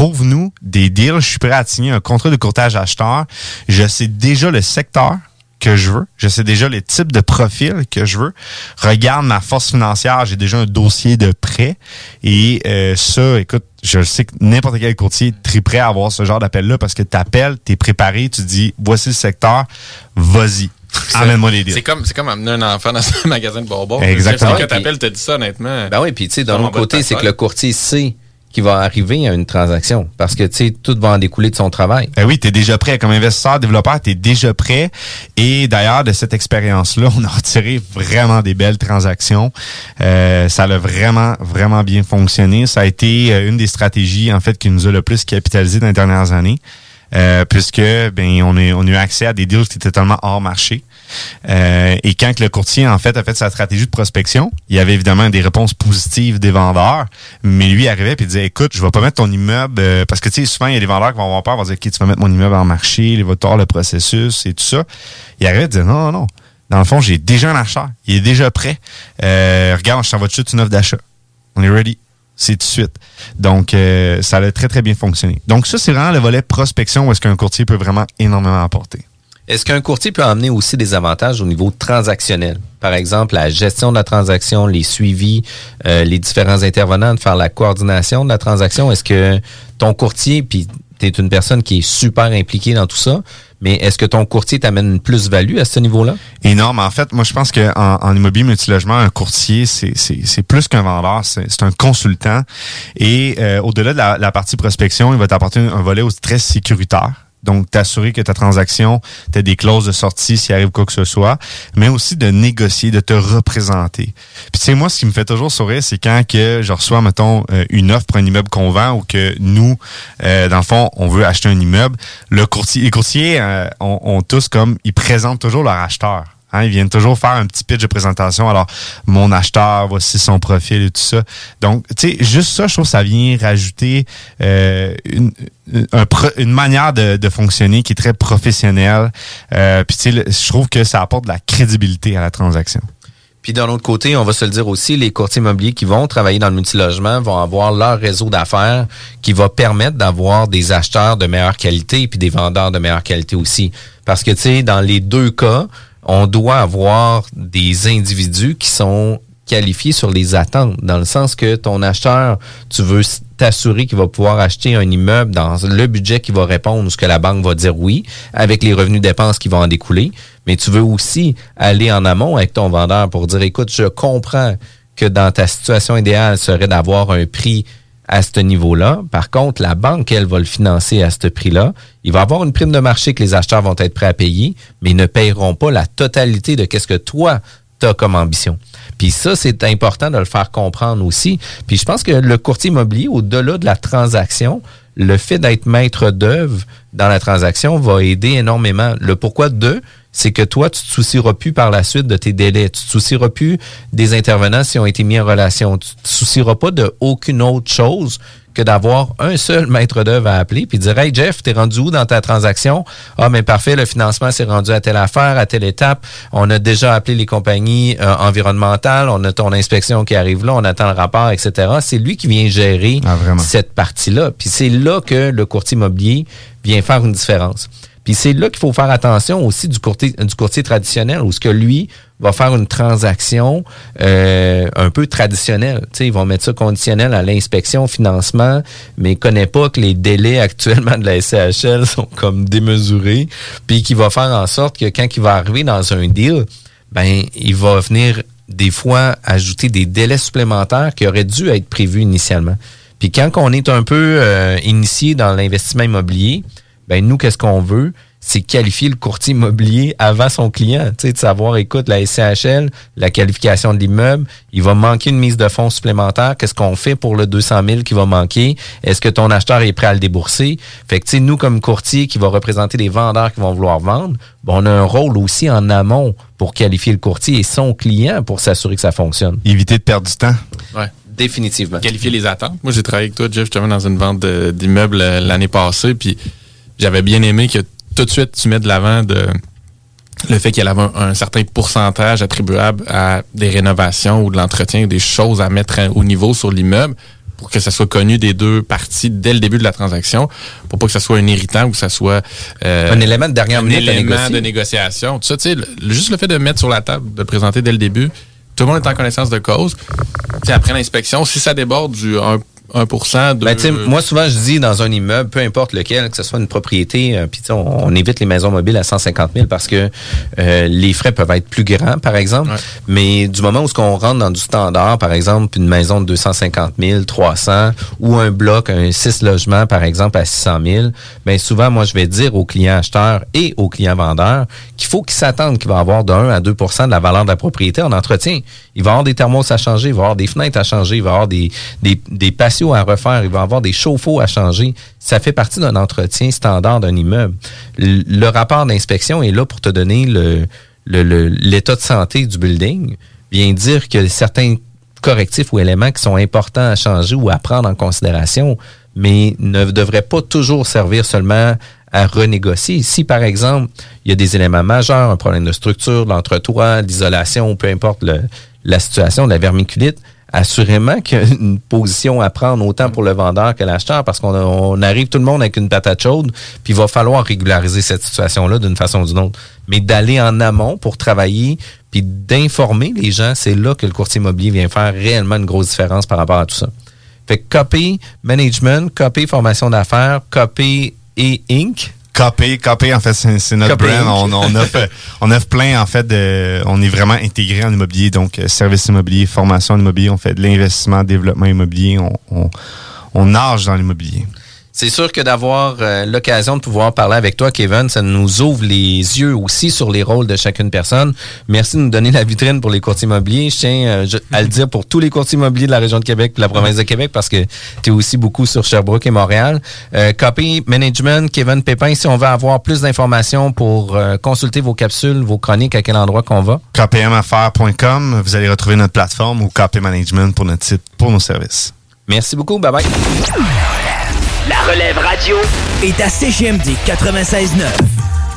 trouve-nous des deals je suis prêt à signer un contrat de courtage acheteur je sais déjà le secteur que je veux. Je sais déjà les types de profils que je veux. Regarde ma force financière, j'ai déjà un dossier de prêt. Et euh, ça, écoute, je sais que n'importe quel courtier est très prêt à avoir ce genre d'appel-là parce que tu appelles, tu es préparé, tu dis voici le secteur, vas-y. Amène-moi les deals. C'est comme, c'est comme amener un enfant dans un magasin de bonbons. Exactement. Quand t'appelles, t'as dit ça, honnêtement. Ben oui, puis tu sais, d'un autre côté, c'est que le courtier sait qu'il va arriver à une transaction parce que tu sais, tout va en découler de son travail. Ben oui, tu es déjà prêt. Comme investisseur, développeur, tu déjà prêt. Et d'ailleurs, de cette expérience-là, on a retiré vraiment des belles transactions. Euh, ça a vraiment, vraiment bien fonctionné. Ça a été euh, une des stratégies, en fait, qui nous a le plus capitalisé dans les dernières années. Euh, puisque ben on a, on a eu accès à des deals qui étaient totalement hors marché. Euh, et quand le courtier en fait a fait sa stratégie de prospection, il y avait évidemment des réponses positives des vendeurs, mais lui arrivait et disait écoute, je vais pas mettre ton immeuble euh, parce que tu sais souvent il y a des vendeurs qui vont avoir peur, vont dire ok tu vas mettre mon immeuble en marché, il va tordre le processus et tout ça. Il arrivait et disait non non non. Dans le fond, j'ai déjà un acheteur, il est déjà prêt. Euh, regarde, je t'envoie tout de suite une offre d'achat. On est ready c'est tout de suite. Donc, euh, ça a très, très bien fonctionné. Donc, ça, c'est vraiment le volet prospection où est-ce qu'un courtier peut vraiment énormément apporter. Est-ce qu'un courtier peut amener aussi des avantages au niveau transactionnel? Par exemple, la gestion de la transaction, les suivis, euh, les différents intervenants, de faire la coordination de la transaction. Est-ce que ton courtier, puis tu es une personne qui est super impliquée dans tout ça, mais est-ce que ton courtier t'amène une plus-value à ce niveau-là? Énorme. En fait, moi, je pense qu'en en immobilier multilogement, un courtier, c'est plus qu'un vendeur, c'est un consultant. Et euh, au-delà de la, la partie prospection, il va t'apporter un, un volet aussi très sécuritaire. Donc, t'assurer que ta transaction, tu as des clauses de sortie s'il arrive quoi que ce soit, mais aussi de négocier, de te représenter. Puis, tu sais, moi, ce qui me fait toujours sourire, c'est quand que je reçois, mettons, euh, une offre pour un immeuble qu'on vend ou que nous, euh, dans le fond, on veut acheter un immeuble. Le courtier, les courtiers euh, ont, ont tous comme, ils présentent toujours leur acheteur. Hein, ils viennent toujours faire un petit pitch de présentation. Alors, mon acheteur, voici son profil et tout ça. Donc, tu sais, juste ça, je trouve que ça vient rajouter euh, une, une manière de, de fonctionner qui est très professionnelle. Euh, Puis, tu sais, je trouve que ça apporte de la crédibilité à la transaction. Puis d'un autre côté, on va se le dire aussi, les courtiers immobiliers qui vont travailler dans le multilogement vont avoir leur réseau d'affaires qui va permettre d'avoir des acheteurs de meilleure qualité puis des vendeurs de meilleure qualité aussi. Parce que, tu sais, dans les deux cas, on doit avoir des individus qui sont qualifiés sur les attentes, dans le sens que ton acheteur, tu veux t'assurer qu'il va pouvoir acheter un immeuble dans le budget qui va répondre ce que la banque va dire oui, avec les revenus dépenses qui vont en découler. Mais tu veux aussi aller en amont avec ton vendeur pour dire, écoute, je comprends que dans ta situation idéale serait d'avoir un prix à ce niveau-là. Par contre, la banque, elle, va le financer à ce prix-là. Il va avoir une prime de marché que les acheteurs vont être prêts à payer, mais ils ne paieront pas la totalité de qu'est-ce que toi, tu as comme ambition. Puis ça, c'est important de le faire comprendre aussi. Puis je pense que le courtier immobilier, au-delà de la transaction, le fait d'être maître d'œuvre dans la transaction va aider énormément. Le pourquoi de, c'est que toi, tu te soucieras plus par la suite de tes délais. Tu te soucieras plus des intervenants qui ont été mis en relation. Tu te soucieras pas de aucune autre chose que d'avoir un seul maître d'œuvre à appeler puis dire Hey Jeff, t'es rendu où dans ta transaction? Ah mais parfait, le financement s'est rendu à telle affaire, à telle étape. On a déjà appelé les compagnies euh, environnementales, on a ton inspection qui arrive là, on attend le rapport, etc. C'est lui qui vient gérer cette partie-là. Puis c'est là que le courtier immobilier vient faire une différence. Puis c'est là qu'il faut faire attention aussi du courtier, du courtier traditionnel, où ce que lui va faire une transaction euh, un peu traditionnelle. Sais, ils vont mettre ça conditionnel à l'inspection, au financement, mais il connaît pas que les délais actuellement de la SCHL sont comme démesurés, puis qui va faire en sorte que quand il va arriver dans un deal, ben il va venir des fois ajouter des délais supplémentaires qui auraient dû être prévus initialement. Puis quand on est un peu euh, initié dans l'investissement immobilier, ben nous, qu'est-ce qu'on veut? C'est qualifier le courtier immobilier avant son client. Tu sais, de savoir, écoute, la SCHL, la qualification de l'immeuble, il va manquer une mise de fonds supplémentaire. Qu'est-ce qu'on fait pour le 200 000 qui va manquer? Est-ce que ton acheteur est prêt à le débourser? Fait que, tu sais, nous, comme courtier qui va représenter les vendeurs qui vont vouloir vendre, ben, on a un rôle aussi en amont pour qualifier le courtier et son client pour s'assurer que ça fonctionne. Éviter de perdre du temps. Ouais. Définitivement. Qualifier les attentes. Moi, j'ai travaillé avec toi, Jeff, justement, dans une vente d'immeubles euh, l'année passée, puis j'avais bien aimé que tout de suite, tu mets de l'avant de le fait qu'il y avait un, un certain pourcentage attribuable à des rénovations ou de l'entretien, des choses à mettre au niveau sur l'immeuble pour que ça soit connu des deux parties dès le début de la transaction, pour pas que ça soit un irritant ou que ça soit euh, Un élément de dernière un minute à élément de négociation. Tout ça, tu sais, le- juste le fait de mettre sur la table, de le présenter dès le début, tout le monde est en connaissance de cause. Tu sais, après l'inspection, si ça déborde du 1, 1% de... Ben, moi, souvent, je dis dans un immeuble, peu importe lequel, que ce soit une propriété, euh, puis tu sais, on, on évite les maisons mobiles à 150 000 parce que euh, les frais peuvent être plus grands, par exemple. Mais du moment où ce qu'on rentre dans du standard, par exemple, une maison de 250 000, 300, ou un bloc, un 6 logements, par exemple, à 600 000, ben souvent, moi, je vais dire aux clients acheteurs et aux clients vendeurs qu'il faut qu'ils s'attendent qu'il va avoir de 1 à 2% de la valeur de la propriété en entretien. Il va y avoir des thermos à changer, il va y avoir des fenêtres à changer, il va y avoir des, des, des à refaire, il va y avoir des chauffe-eau à changer. Ça fait partie d'un entretien standard d'un immeuble. Le, rapport d'inspection est là pour te donner le l'état de santé du building, vient dire que certains correctifs ou éléments qui sont importants à changer ou à prendre en considération, mais ne devraient pas toujours servir seulement à renégocier. Si, par exemple, il y a des éléments majeurs, un problème de structure, de l'entretoit, d'isolation, peu importe la situation de la vermiculite, assurément qu'il y a une position à prendre autant pour le vendeur que l'acheteur parce qu'on arrive tout le monde avec une patate chaude, puis il va falloir régulariser cette situation-là d'une façon ou d'une autre. Mais d'aller en amont pour travailler puis d'informer les gens, c'est là que le courtier immobilier vient faire réellement une grosse différence par rapport à tout ça. Fait que copy management, copy formation d'affaires, copy et Inc. Copy, Copy, en fait, c'est notre brand. On, on, offre, on offre plein, en fait, de, on est vraiment intégré en immobilier, donc euh, service immobilier, formation en immobilier, on fait de l'investissement, développement immobilier, on, on, on nage dans l'immobilier. C'est sûr que d'avoir euh, l'occasion de pouvoir parler avec toi, Kevin, ça nous ouvre les yeux aussi sur les rôles de chacune personne. Merci de nous donner la vitrine pour les courtiers immobiliers. Je tiens euh, je- à le dire pour tous les courtiers immobiliers de la région de Québec et de la province de Québec parce que tu es aussi beaucoup sur Sherbrooke et Montréal. Euh, Copy Management, Kevin Pépin, si on veut avoir plus d'informations pour euh, consulter vos capsules, vos chroniques, à quel endroit qu'on va? KPMaffaires.com, vous allez retrouver notre plateforme ou KP Management pour notre site, pour nos services. Merci beaucoup. Bye bye. La relève radio est à CGMD 96.9.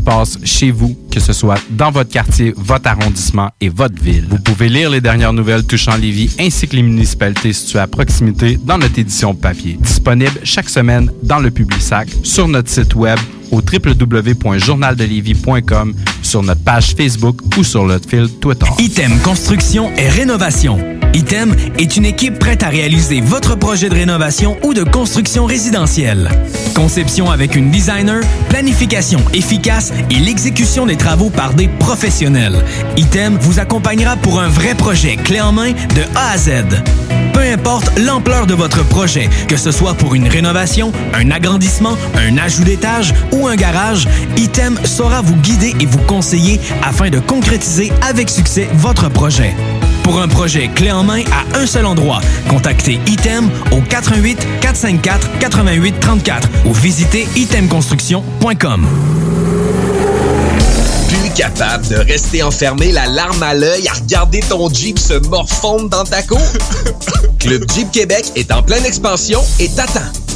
passe chez vous, que ce soit dans votre quartier, votre arrondissement et votre ville. Vous pouvez lire les dernières nouvelles touchant Lévis ainsi que les municipalités situées à proximité dans notre édition papier. Disponible chaque semaine dans le Publisac, sur notre site web au www.journaldelévis.com, sur notre page Facebook ou sur notre fil Twitter. Item Construction et Rénovation. Item est une équipe prête à réaliser votre projet de rénovation ou de construction résidentielle. Conception avec une designer, planification efficace et l'exécution des travaux par des professionnels. Item vous accompagnera pour un vrai projet clé en main de A à Z. Peu importe l'ampleur de votre projet, que ce soit pour une rénovation, un agrandissement, un ajout d'étage ou un garage, Item saura vous guider et vous conseiller afin de concrétiser avec succès votre projet. Pour un projet clé en main à un seul endroit, contactez Item au 88 454 88 34 ou visitez itemconstruction.com. Plus capable de rester enfermé la larme à l'œil à regarder ton Jeep se morfondre dans ta cour? Club Jeep Québec est en pleine expansion et t'attend.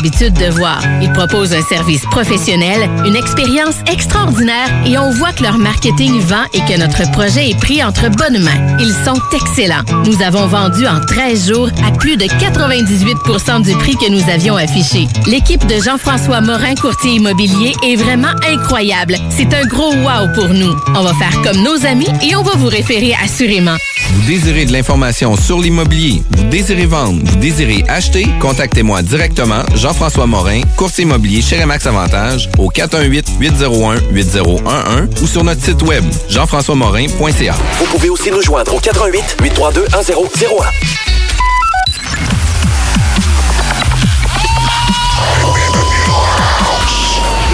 de voir. Ils proposent un service professionnel, une expérience extraordinaire et on voit que leur marketing vend et que notre projet est pris entre bonnes mains. Ils sont excellents. Nous avons vendu en 13 jours à plus de 98% du prix que nous avions affiché. L'équipe de Jean-François Morin, courtier immobilier, est vraiment incroyable. C'est un gros wow pour nous. On va faire comme nos amis et on va vous référer assurément. Vous désirez de l'information sur l'immobilier, vous désirez vendre, vous désirez acheter, contactez-moi directement, Jean-François Morin, courtier immobilier chez Remax Avantage, au 418-801-8011 ou sur notre site web, jean-françois-morin.ca. Vous pouvez aussi nous joindre au 88 832 1001.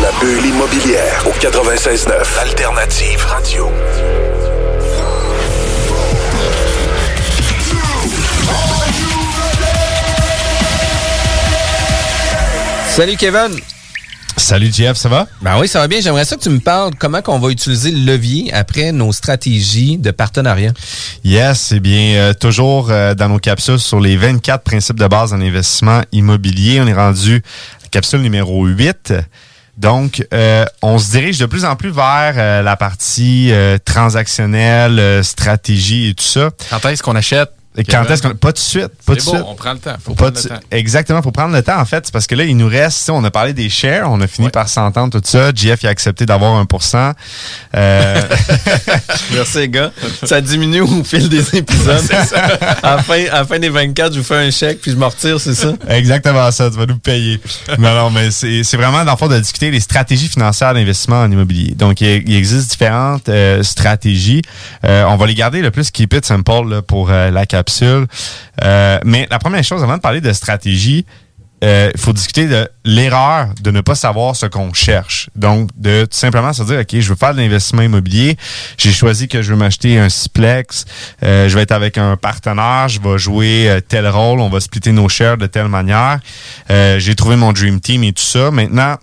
La bulle immobilière au 96.9 Alternative Radio. Salut Kevin. Salut Jeff, ça va? Ben oui, ça va bien. J'aimerais ça que tu me parles comment qu'on va utiliser le levier après nos stratégies de partenariat. Yes, c'est bien euh, toujours euh, dans nos capsules sur les 24 principes de base en investissement immobilier. On est rendu à la capsule numéro 8. Donc, euh, on se dirige de plus en plus vers euh, la partie euh, transactionnelle, euh, stratégie et tout ça. Quand est-ce qu'on achète? Quand est-ce qu'on... Pas tout de suite. Pas de bon, suite. on prend le temps. Faut Pas prendre le de- temps. Exactement, faut prendre le temps en fait, parce que là il nous reste, tu sais, on a parlé des shares, on a fini par s'entendre tout ça. JF il a accepté d'avoir 1%. Euh, Merci les gars. Ça diminue au fil des épisodes. C'est ça. à, la fin, à la fin des 24, je vous fais un chèque puis je me retire, c'est ça? Exactement ça, tu vas nous payer. non, non, mais c'est c'est vraiment dans le fond de discuter des stratégies financières d'investissement en immobilier. Donc, il, il existe différentes euh, stratégies. Euh, on va les garder le plus keep it simple là, pour euh, la capsule. Euh, mais la première chose, avant de parler de stratégie, euh, il faut discuter de l'erreur de ne pas savoir ce qu'on cherche. Donc, de tout simplement se dire, OK, je veux faire de l'investissement immobilier. J'ai choisi que je veux m'acheter un Ciplex. Euh, je vais être avec un partenaire. Je vais jouer tel rôle. On va splitter nos shares de telle manière. J'ai trouvé mon Dream Team et tout ça. Maintenant,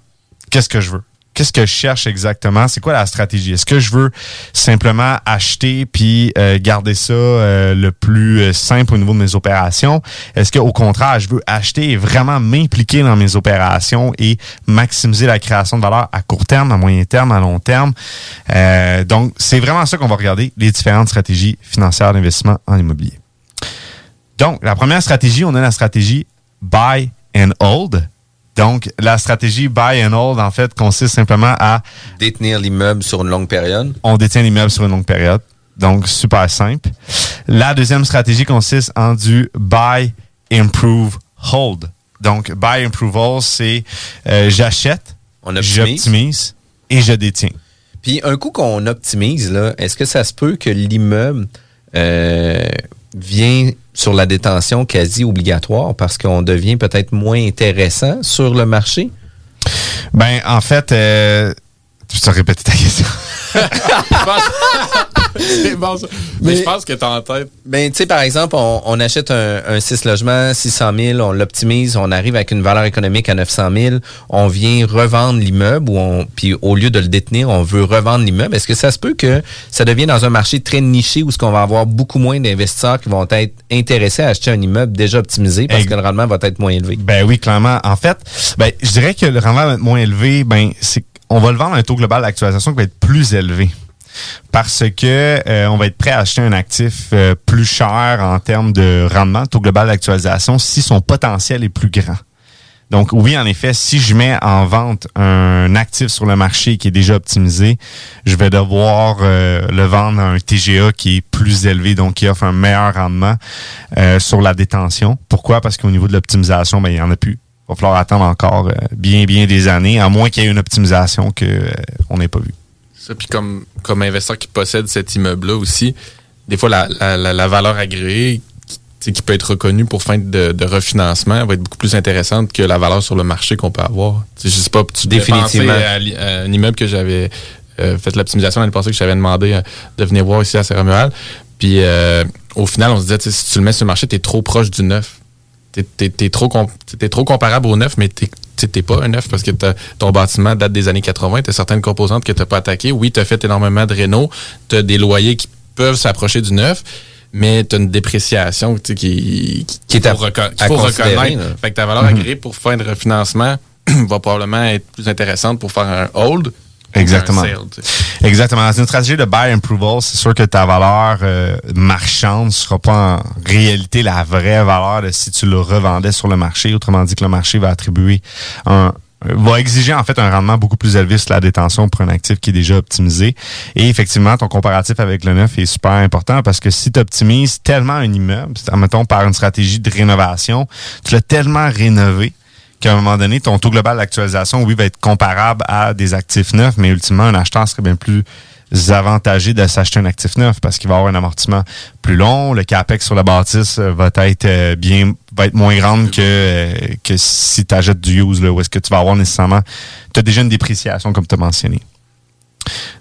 qu'est-ce que je veux? Qu'est-ce que je cherche exactement? C'est quoi la stratégie? Est-ce que je veux simplement acheter puis euh, garder ça euh, le plus euh, simple au niveau de mes opérations? Est-ce qu'au contraire, je veux acheter et vraiment m'impliquer dans mes opérations et maximiser la création de valeur à court terme, à moyen terme, à long terme? Euh, donc, c'est vraiment ça qu'on va regarder, les différentes stratégies financières d'investissement en immobilier. Donc, la première stratégie, on a la stratégie buy and hold. Donc, la stratégie buy and hold, en fait, consiste simplement à... Détenir l'immeuble sur une longue période. On détient l'immeuble sur une longue période. Donc, super simple. La deuxième stratégie consiste en du buy, improve, hold. Donc, buy, improve, hold, c'est euh, j'achète, j'optimise et je détiens. Puis un coup qu'on optimise, là, est-ce que ça se peut que l'immeuble euh, vient sur la détention quasi obligatoire parce qu'on devient peut-être moins intéressant sur le marché? Ben, en fait, euh, tu peux te répéter ta question? bon, ça. Mais, je pense que t'as en tête. Ben, tu sais, par exemple, on, on achète un, un 6 logements, 600 000, on l'optimise, on arrive avec une valeur économique à 900 000, on vient revendre l'immeuble, ou on, puis au lieu de le détenir, on veut revendre l'immeuble. Est-ce que ça se peut que ça devienne dans un marché très niché où ce qu'on va avoir beaucoup moins d'investisseurs qui vont être intéressés à acheter un immeuble déjà optimisé parce que le rendement va être moins élevé? Ben oui, clairement. En fait, ben, je dirais que le rendement va être moins élevé, ben, c'est on va le vendre à un taux global d'actualisation qui va être plus élevé. Parce que euh, on va être prêt à acheter un actif euh, plus cher en termes de rendement, taux global d'actualisation, si son potentiel est plus grand. Donc oui, en effet, si je mets en vente un actif sur le marché qui est déjà optimisé, je vais devoir euh, le vendre à un TGA qui est plus élevé, donc qui offre un meilleur rendement euh, sur la détention. Pourquoi? Parce qu'au niveau de l'optimisation, ben, il n'y en a plus. Il va falloir attendre encore euh, bien, bien des années, à moins qu'il y ait une optimisation qu'on n'ait pas vue. Ça, puis comme, comme investisseur qui possède cet immeuble-là aussi, des fois, la, la, la, valeur agréée qui, qui peut être reconnue pour fin de, de, refinancement va être beaucoup plus intéressante que la valeur sur le marché qu'on peut avoir. T'sais, je sais pas, tu Définitivement. À, à, un immeuble que j'avais euh, fait l'optimisation l'année passée, que j'avais demandé euh, de venir voir ici à Saint-Romuald. Puis euh, au final, on se disait, si tu le mets sur le marché, tu es trop proche du neuf. Tu es, trop, trop comparable au neuf, mais tu t'es pas un neuf parce que ton bâtiment date des années 80, tu as certaines composantes que tu n'as pas attaquées. Oui, tu as fait énormément de réno, tu as des loyers qui peuvent s'approcher du neuf, mais tu as une dépréciation qui, qui, qui est faut, reco à faut reconnaître. Fait que ta valeur -hmm. agréée pour fin de refinancement va probablement être plus intéressante pour faire un hold. Exactement. Sale, Exactement. Dans une stratégie de buy approval, c'est sûr que ta valeur euh, marchande ne sera pas en réalité la vraie valeur de si tu le revendais sur le marché. Autrement dit que le marché va attribuer un, va exiger en fait un rendement beaucoup plus élevé sur la détention pour un actif qui est déjà optimisé. Et effectivement, ton comparatif avec le neuf est super important parce que si tu optimises tellement un immeuble, mettons par une stratégie de rénovation, tu l'as tellement rénové qu'à un moment donné, ton taux global d'actualisation, oui, va être comparable à des actifs neufs, mais ultimement, un acheteur serait bien plus avantagé de s'acheter un actif neuf parce qu'il va avoir un amortissement plus long, le capex sur la bâtisse va être bien va être moins grande que que si tu achètes du use là où est-ce que tu vas avoir nécessairement tu as déjà une dépréciation comme tu as mentionné.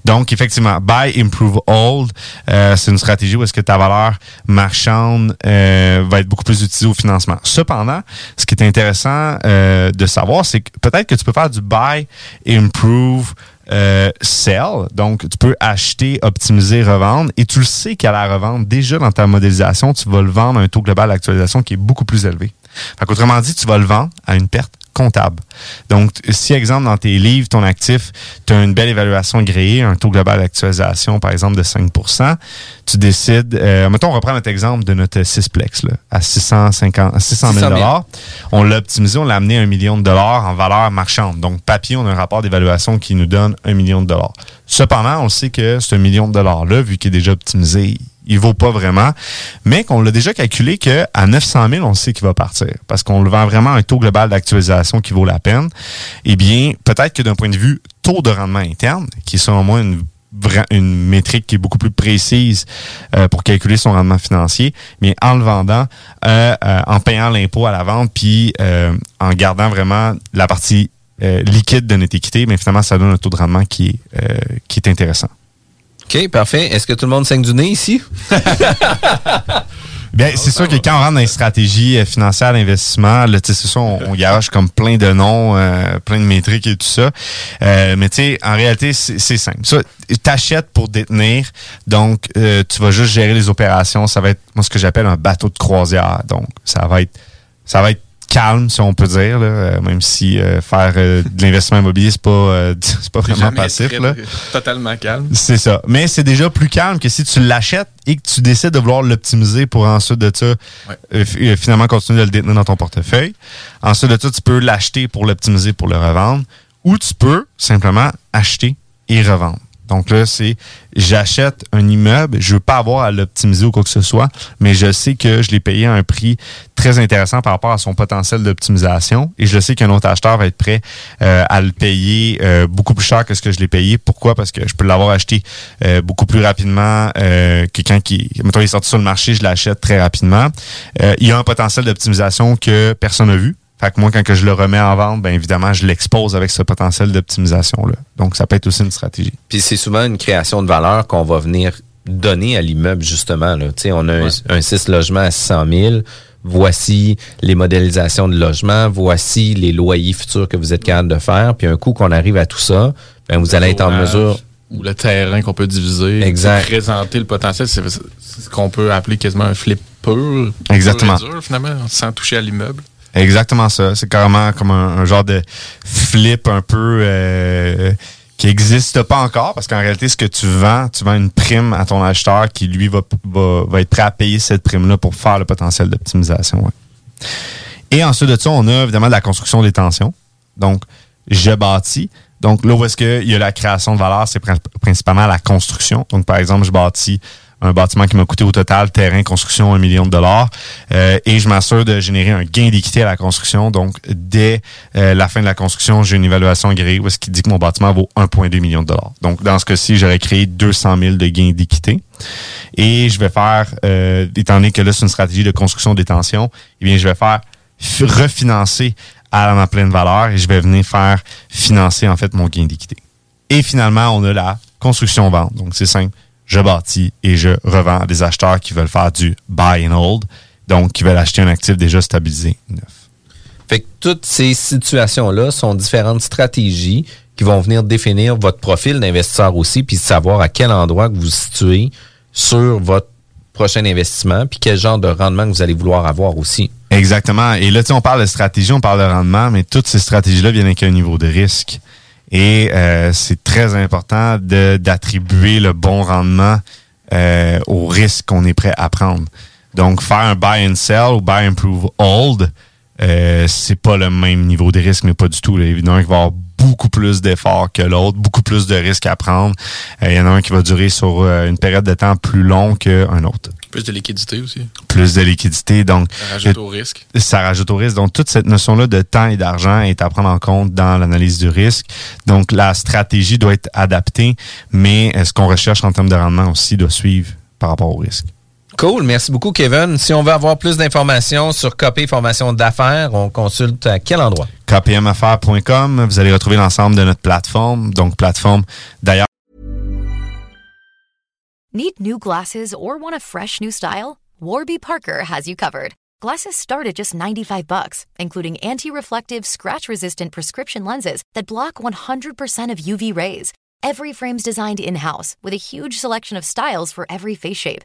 Donc, effectivement, buy, improve, hold, euh, c'est une stratégie où est-ce que ta valeur marchande euh, va être beaucoup plus utilisée au financement. Cependant, ce qui est intéressant euh, de savoir, c'est que peut-être que tu peux faire du buy, improve, euh, sell. Donc, tu peux acheter, optimiser, revendre. Et tu le sais qu'à la revente, déjà dans ta modélisation, tu vas le vendre à un taux global d'actualisation qui est beaucoup plus élevé. Fait qu'autrement dit, tu vas le vendre à une perte comptable. Donc, si, exemple, dans tes livres, ton actif, tu as une belle évaluation gréée, un taux global d'actualisation, par exemple, de 5% tu décides, euh, mettons, on reprend notre exemple de notre Cisplex, là, à 650, 600 000 On l'a optimisé, on l'a amené à un million de dollars en valeur marchande. Donc, papier, on a un rapport d'évaluation qui nous donne un million de dollars. Cependant, on sait que ce million de dollars-là, vu qu'il est déjà optimisé, il vaut pas vraiment, mais qu'on l'a déjà calculé qu'à 900 000, on sait qu'il va partir parce qu'on le vend vraiment à un taux global d'actualisation qui vaut la peine. Eh bien, peut-être que d'un point de vue taux de rendement interne, qui est selon moi une une métrique qui est beaucoup plus précise euh, pour calculer son rendement financier, mais en le vendant, euh, euh, en payant l'impôt à la vente, puis euh, en gardant vraiment la partie euh, liquide de notre équité, mais finalement, ça donne un taux de rendement qui est, euh, qui est intéressant. OK, parfait. Est-ce que tout le monde saigne du nez ici? Bien, c'est sûr que quand on rentre dans les stratégies financières d'investissement, c'est ça, on, on garage comme plein de noms, euh, plein de métriques et tout ça. Euh, mais tu sais, en réalité, c'est simple. Ça, t'achètes pour détenir, donc euh, tu vas juste gérer les opérations. Ça va être, moi, ce que j'appelle un bateau de croisière. Donc, ça va être, ça va être calme, si on peut dire, là, même si euh, faire euh, de l'investissement immobilier, c'est pas, euh, c'est pas vraiment passif. Là. Totalement calme. C'est ça. Mais c'est déjà plus calme que si tu l'achètes et que tu décides de vouloir l'optimiser pour ensuite de ça, ouais. finalement continuer de le détenir dans ton portefeuille. Ensuite de ça, tu peux l'acheter pour l'optimiser, pour le revendre. Ou tu peux simplement acheter et revendre. Donc là, c'est j'achète un immeuble, je veux pas avoir à l'optimiser ou quoi que ce soit, mais je sais que je l'ai payé à un prix très intéressant par rapport à son potentiel d'optimisation et je sais qu'un autre acheteur va être prêt euh, à le payer euh, beaucoup plus cher que ce que je l'ai payé. Pourquoi? Parce que je peux l'avoir acheté euh, beaucoup plus rapidement que quand qui, mettons, il est sorti sur le marché, je l'achète très rapidement. il y a un potentiel d'optimisation que personne n'a vu. Fait que moi, quand que je le remets en vente, bien évidemment, je l'expose avec ce potentiel d'optimisation-là. Donc, ça peut être aussi une stratégie. Puis c'est souvent une création de valeur qu'on va venir donner à l'immeuble, justement. Là. sais, on a ouais. un, un 6 logements à 600 000 voici les modélisations de logement, voici les loyers futurs que vous êtes capable de faire. Puis un coup qu'on arrive à tout ça, ben vous allez être en mesure ou le terrain qu'on peut diviser, exact. présenter le potentiel, c'est ce qu'on peut appeler quasiment un flip pur. Exactement. Dur, finalement, sans toucher à l'immeuble. Exactement ça. C'est carrément comme un, genre de flip un peu euh, qui n'existe pas encore parce qu'en réalité, ce que tu vends, tu vends une prime à ton acheteur qui, lui, va, va, va être prêt à payer cette prime-là pour faire le potentiel d'optimisation. Et ensuite de ça, on a évidemment de la construction des tensions. Donc, je bâtis. Donc, là où est-ce qu'il y a la création de valeur, c'est prin- principalement la construction. Donc, par exemple, je bâtis un bâtiment qui m'a coûté au total, terrain, construction, un million de dollars. Euh, et je m'assure de générer un gain d'équité à la construction. Donc, dès euh, la fin de la construction, j'ai une évaluation agréée où est-ce qui dit que mon bâtiment vaut 1,2 million de dollars. Donc, dans ce cas-ci, j'aurais créé 200 000 de gains d'équité. Et je vais faire, euh, étant donné que là, c'est une stratégie de construction des tensions, eh bien, je vais faire refinancer à ma pleine valeur et je vais venir faire financer, en fait, mon gain d'équité. Et finalement, on a la construction-vente. Donc, c'est simple. Je bâtis et je revends à des acheteurs qui veulent faire du buy and hold. Donc, qui veulent acheter un actif déjà stabilisé. Fait que toutes ces situations-là sont différentes stratégies qui vont venir définir votre profil d'investisseur aussi, puis savoir à quel endroit que vous vous situez sur votre prochain investissement, puis quel genre de rendement que vous allez vouloir avoir aussi. Exactement. Et là, tu on parle de stratégie, on parle de rendement, mais toutes ces stratégies-là viennent avec un niveau de risque. Et euh, c'est très important d'attribuer le bon rendement euh, au risque qu'on est prêt à prendre. Donc, faire un buy and sell ou buy, improve, hold, euh, c'est pas le même niveau de risque, mais pas du tout. Évidemment, il va beaucoup plus d'efforts que l'autre, beaucoup plus de risques à prendre. Euh, Il y en a un qui va durer sur euh, une période de temps plus longue qu'un autre Plus de liquidité aussi. plus de liquidité. Donc, Ça rajoute au risque. Ça rajoute au risque. Donc, toute cette notion-là de temps et d'argent est à prendre en compte dans l'analyse du risque. Donc, la stratégie doit être adaptée, mais euh, ce qu'on recherche en termes de rendement aussi doit suivre par rapport au risque. Cool, merci beaucoup Kevin. Si on veut avoir plus d'informations sur Copé Formation d'affaires, on consulte à quel endroit? kpmaffaires.com, vous allez retrouver l'ensemble de notre plateforme. Donc, plateforme d'ailleurs. Need new glasses or want a fresh new style? Warby Parker has you covered. Glasses start at just 95 bucks, including anti-reflective, scratch-resistant prescription lenses that block 100% of UV rays. Every frame's designed in-house with a huge selection of styles for every face shape.